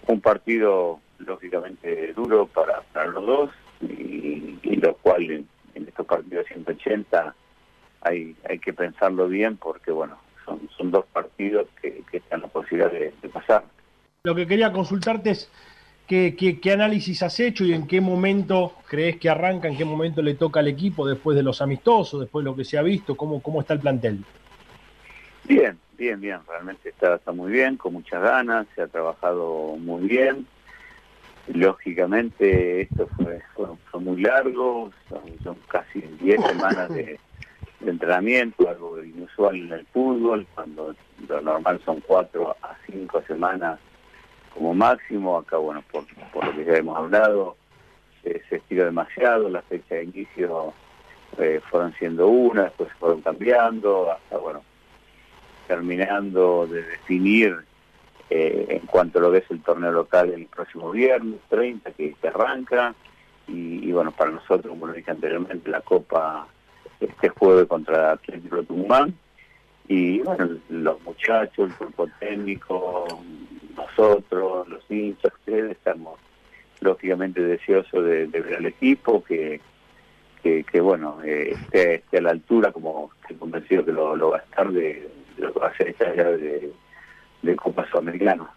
un partido lógicamente duro para, para los dos y, lo cual en, en estos partidos 180 hay hay que pensarlo bien porque bueno son, son dos partidos que, que están la posibilidad de, de pasar. Lo que quería consultarte es qué, qué- qué análisis has hecho y en qué momento crees que arranca, en qué momento le toca al equipo después de los amistosos, después de lo que se ha visto, cómo, cómo está el plantel. Bien, bien, bien, realmente está, está muy bien, con muchas ganas, se ha trabajado muy bien. Lógicamente esto fue, fue, fue muy largo, son, son casi 10 semanas de, de entrenamiento, algo inusual en el fútbol, cuando lo normal son 4 a 5 semanas como máximo, acá bueno, por, lo que ya hemos hablado, eh, se estiró demasiado, las fechas de inicio eh, fueron siendo una, después fueron cambiando, hasta bueno, terminando de definir eh, en cuanto lo que es el torneo local el próximo viernes 30 que, que arranca. Y, y, bueno para nosotros como lo dije anteriormente la copa este jueves contra Atlético Tucumán y bueno los muchachos el cuerpo técnico nosotros los hinchas ustedes estamos lógicamente deseosos de, ver al equipo que que, que, bueno, eh, esté, esté a la altura, como estoy convencido que lo, va a estar de, lo que va a ser esta llave de, de Copa Sudamericana.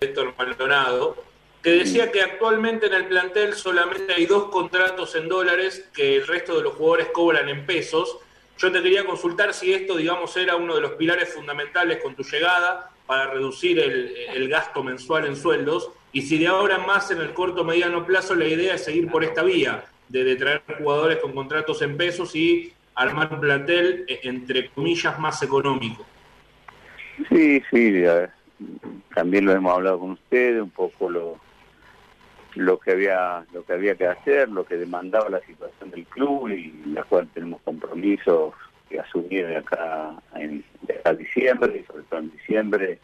Héctor Maldonado, que decía que actualmente en el plantel solamente hay dos contratos en dólares, que el resto de los jugadores cobran en pesos. Yo te quería consultar si esto, digamos, era uno de los pilares fundamentales con tu llegada para reducir el, gasto mensual en sueldos y si de ahora en más en el corto mediano plazo la idea es seguir por esta vía de, traer jugadores con contratos en pesos y armar un plantel, eh, entre comillas, más económico. Sí, sí, también lo hemos hablado con ustedes, un poco lo lo que había lo que había que hacer, lo que demandaba la situación del club y la cual tenemos compromisos que asumir de acá en de acá a diciembre, sobre todo en diciembre,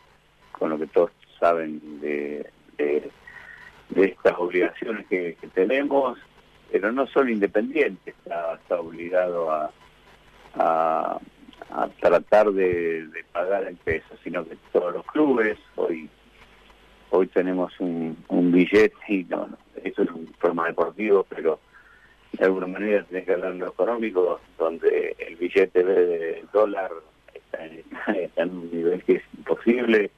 con lo que todos saben de, de, estas obligaciones que, tenemos, pero no solo Independiente está, obligado a, a, tratar de, pagar en pesos, sino que todos los clubes, hoy hoy tenemos un, billete y eso es un problema deportivo, pero de alguna manera tenés que hablar en lo económico, donde el billete de dólar está en, un nivel que es imposible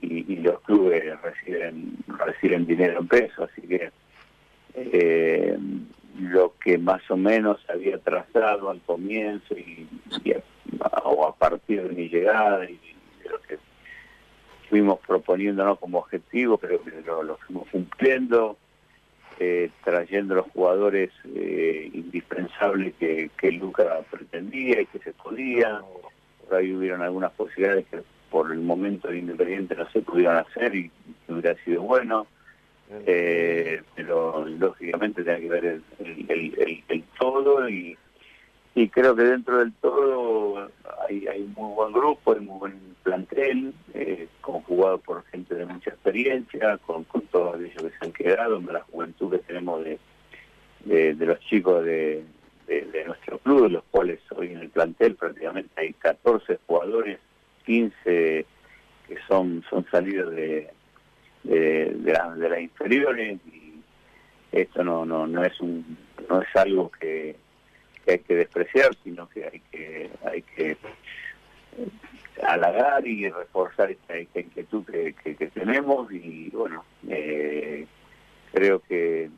y, y los clubes reciben reciben dinero en pesos, así que eh, lo que más o menos había trazado al comienzo y, y a, o a partir de mi llegada y de lo que fuimos proponiéndonos como objetivo, creo que lo, lo fuimos cumpliendo, eh, trayendo los jugadores eh, indispensables que, que Luca pretendía y que se podían. Por ahí hubieron algunas posibilidades que por el momento de Independiente no se pudieron hacer y que hubiera sido bueno. Eh, pero lógicamente tiene que ver el, el, el- el- el todo y, y creo que dentro del todo hay, un muy buen grupo, hay muy buen plantel, eh, conjugado por gente de mucha experiencia, con, con todos ellos que se han quedado, la juventud que tenemos de, los chicos de, nuestro club, de los cuales hoy en el plantel prácticamente hay 14 jugadores, 15 que son, son salidos de, de, de la, de la las inferiores y esto no no no es un no es algo que, que hay que despreciar sino que hay que hay que halagar y reforzar esta, esta inquietud que, tenemos y bueno eh, creo que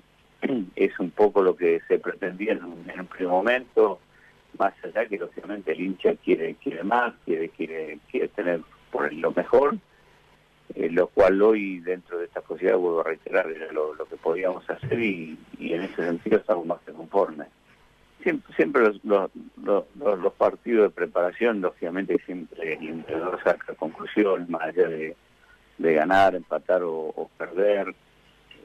es un poco lo que se pretendía en un, primer momento más allá que lógicamente el hincha quiere quiere más quiere quiere quiere tener por lo mejor eh, lo cual hoy dentro de esta posibilidad vuelvo a reiterar era lo, lo que podíamos hacer y, y en ese sentido estamos más que conformes siempre, siempre los, los, partidos de preparación lógicamente siempre el entrenador saca conclusiones más allá de, de ganar empatar o, perder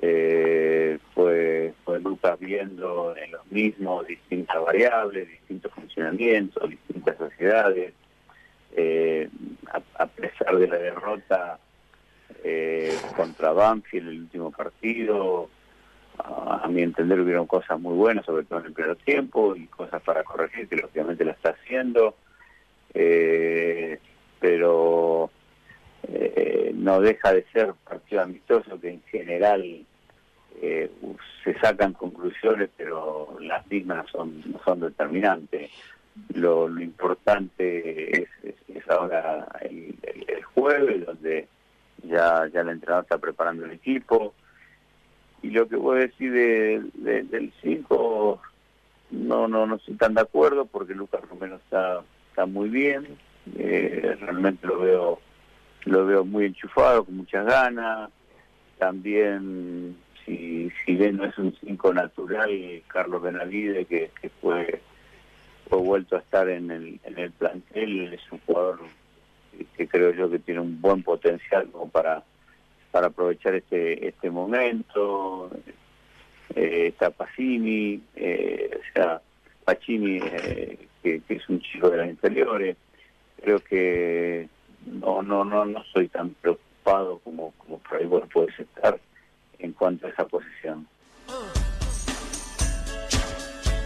eh, fue, fue Lucas viendo en los mismos distintas variables, distintos funcionamientos, distintas sociedades. Eh, a, a pesar de la derrota eh, contra Banfield el último partido, a, mi entender hubieron cosas muy buenas, sobre todo en el primer tiempo, y cosas para corregir, que lógicamente la está haciendo. Eh, pero eh, no deja de ser partido amistoso que en general eh, se sacan conclusiones, pero las mismas son, no son determinantes. Lo, importante es, ahora el, el- el jueves, donde ya, ya el entrenador está preparando el equipo. Y lo que voy a decir de- de- del 5, no, no, no estoy tan de acuerdo porque Lucas Romero está, está muy bien. Eh, realmente lo veo lo veo muy enchufado, con muchas ganas. También, si, si bien no es un 5 natural, Carlos Benavide, que, fue, fue vuelto a estar en el, en el plantel, es un jugador que creo yo que tiene un buen potencial como para, para aprovechar este, este momento. Eh, está Pacini, eh, o sea, Pacini, eh, que, es un chico de las inferiores. Creo que no no no no soy tan preocupado como como por ahí vos puedes estar en cuanto a esa posición.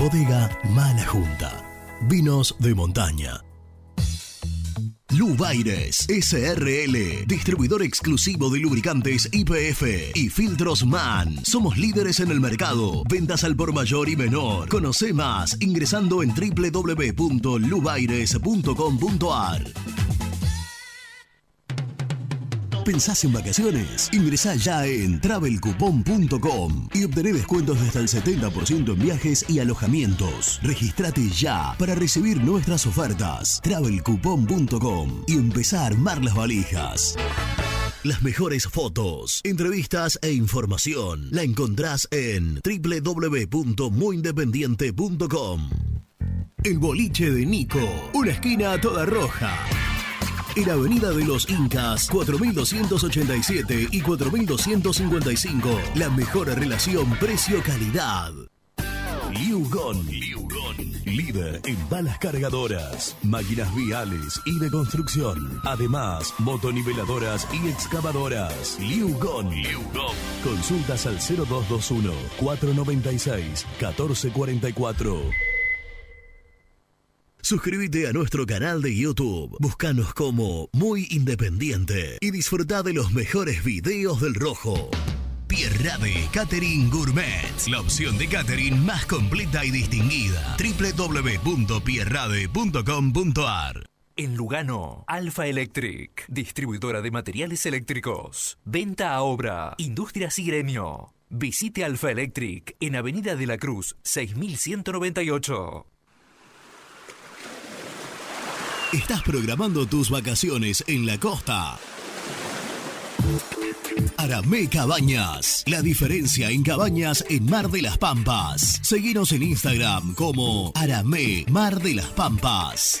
Bodega Mala Junta. Vinos de montaña. Lubaires SRL, distribuidor exclusivo de lubricantes IPF y filtros MAN. Somos líderes en el mercado. Ventas al por mayor y menor. Conoce más ingresando en www.lubaires.com.ar. ¿Pensás en vacaciones? Ingresá ya en travelcoupon.com y obtené descuentos de hasta el 70% en viajes y alojamientos. Registrate ya para recibir nuestras ofertas. travelcoupon.com y empezá a armar las valijas. Las mejores fotos, entrevistas e información la encontrás en www.muyindependiente.com. El boliche de Nico, una esquina toda roja. En Avenida de los Incas, 4287 y 4255. La mejor relación precio-calidad. Liugon. Líder en balas cargadoras, máquinas viales y de construcción. Además, motoniveladoras y excavadoras. Liugon. Consultas al 0221 496 1444. Suscríbete a nuestro canal de YouTube. Búscanos como Muy Independiente y disfruta de los mejores videos del Rojo. Pierrade Catering Gourmet, la opción de catering más completa y distinguida. www.pierrade.com.ar En Lugano, Alfa Electric, distribuidora de materiales eléctricos. Venta a obra, industrias y gremio. Visite Alfa Electric en Avenida de la Cruz, 6198. Estás programando tus vacaciones en la costa. Aramé Cabañas. La diferencia en cabañas en Mar de las Pampas. Seguinos en Instagram como Aramé Mar de las Pampas.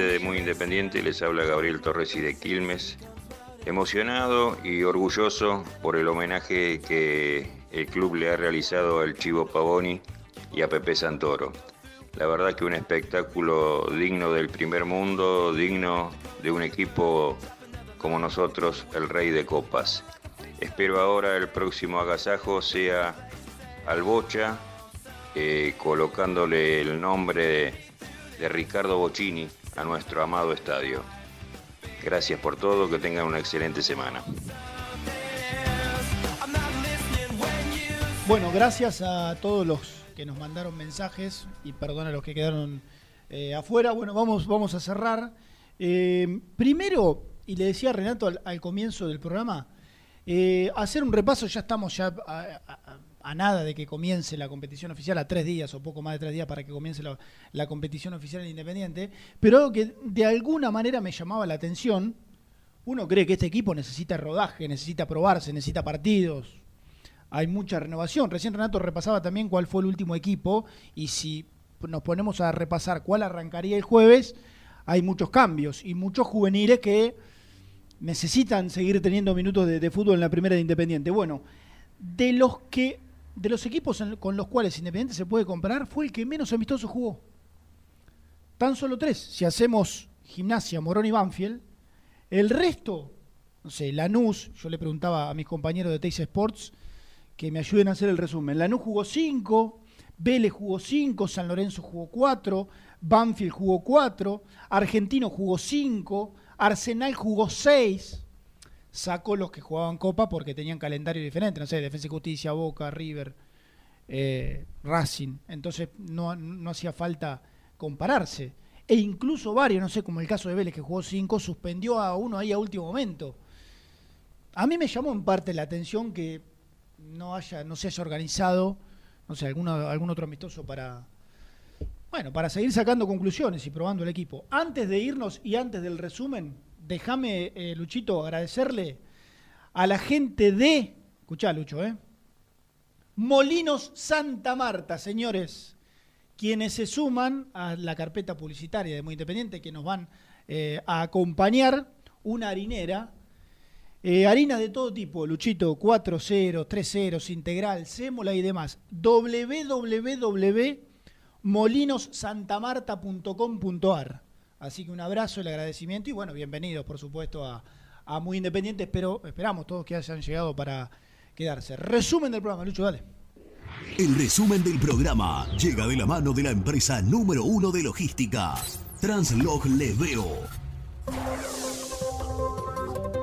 De Muy Independiente. Les habla Gabriel Torres y de Quilmes. Emocionado y orgulloso por el homenaje que el club le ha realizado al Chivo Pavoni y a Pepe Santoro. La verdad que un espectáculo digno del primer mundo, digno de un equipo como nosotros, el Rey de Copas. Espero ahora el próximo agasajo sea al Bocha, eh, colocándole el nombre de, de Ricardo Bocini a nuestro amado estadio. Gracias por todo, que tengan una excelente semana. Bueno, gracias a todos los que nos mandaron mensajes y perdón a los que quedaron eh, afuera. Bueno, vamos, vamos a cerrar. Eh, primero, y le decía a Renato al, comienzo del programa, eh, hacer un repaso, ya estamos ya nada de que comience la competición oficial, a tres días o poco más de tres días para que comience la, competición oficial en Independiente, pero algo que de alguna manera me llamaba la atención, uno cree que este equipo necesita rodaje, necesita probarse, necesita partidos, hay mucha renovación. Recién Renato repasaba también cuál fue el último equipo y si nos ponemos a repasar cuál arrancaría el jueves, hay muchos cambios y muchos juveniles que necesitan seguir teniendo minutos de fútbol en la primera de Independiente. Bueno, de los que de los equipos con los cuales Independiente se puede comparar, fue el que menos amistoso jugó. Tan solo tres. Si hacemos Gimnasia, Morón y Banfield, el resto, no sé, Lanús, yo le preguntaba a mis compañeros de Teis Sports que me ayuden a hacer el resumen. Lanús jugó cinco, Vélez jugó cinco, San Lorenzo jugó cuatro, Banfield jugó cuatro, Argentino jugó cinco, Arsenal jugó seis, sacó los que jugaban Copa porque tenían calendario diferente, no sé, Defensa y Justicia, Boca, River, eh, Racing. Entonces no, no hacía falta compararse. E incluso varios, no sé, como el caso de Vélez que jugó cinco, suspendió a uno ahí a último momento. A mí me llamó en parte la atención que no haya, no se haya organizado, no sé, alguno, algún otro amistoso para, bueno, para seguir sacando conclusiones y probando el equipo. Antes de irnos y antes del resumen, déjame, eh, Luchito, agradecerle a la gente de, escuchá, Lucho, ¿eh? Molinos Santa Marta, señores. Quienes se suman a la carpeta publicitaria de Muy Independiente, que nos van eh, a acompañar, una harinera. Eh, harinas de todo tipo, Luchito, 4-0, 3-0, integral, sémola y demás. www.molinossantamarta.com.ar. Así que un abrazo, el agradecimiento y bueno, bienvenidos por supuesto a, a Muy Independiente. Espero, esperamos todos que hayan llegado para quedarse. Resumen del programa, Lucho, dale. El resumen del programa llega de la mano de la empresa número uno de logística, Translog Leveo.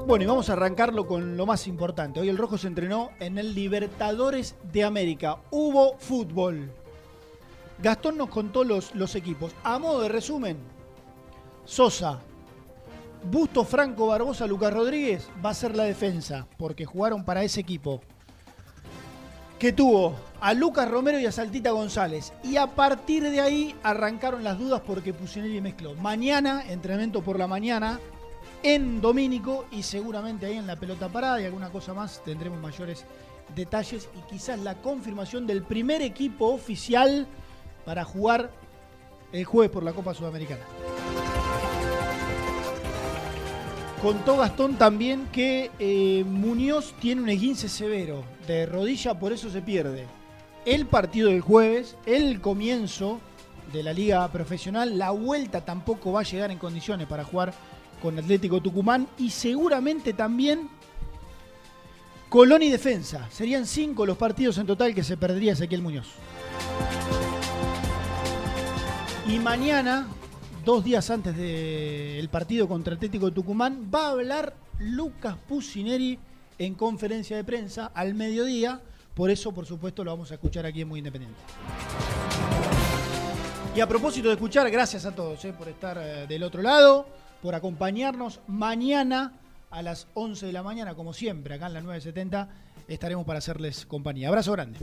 Bueno, y vamos a arrancarlo con lo más importante. Hoy el Rojo se entrenó en el Libertadores de América. Hubo fútbol. Gastón nos contó los, los equipos. A modo de resumen, Sosa, Busto Franco Barbosa, Lucas Rodríguez va a ser la defensa, porque jugaron para ese equipo. Que tuvo a Lucas Romero y a Saltita González. Y a partir de ahí arrancaron las dudas porque Pusinelli mezcló. Mañana, entrenamiento por la mañana, en Domínico y seguramente ahí en la pelota parada y alguna cosa más tendremos mayores detalles y quizás la confirmación del primer equipo oficial para jugar el jueves por la Copa Sudamericana. Contó Gastón también que eh, Muñoz tiene un esguince severo de rodilla, por eso se pierde el partido del jueves, el comienzo de la liga profesional, la vuelta tampoco va a llegar en condiciones para jugar con Atlético Tucumán y seguramente también Colón y Defensa. Serían cinco los partidos en total que se perdería Ezequiel Muñoz. Y mañana, dos días antes del partido contra Atlético de Tucumán, va a hablar Lucas Pusineri en conferencia de prensa al mediodía. Por eso, por supuesto, lo vamos a escuchar aquí en Muy Independiente. Y a propósito de escuchar, gracias a todos eh, por estar eh, del otro lado, por acompañarnos mañana a las 11 de la mañana, como siempre, acá en la 970, estaremos para hacerles compañía. Abrazo grande.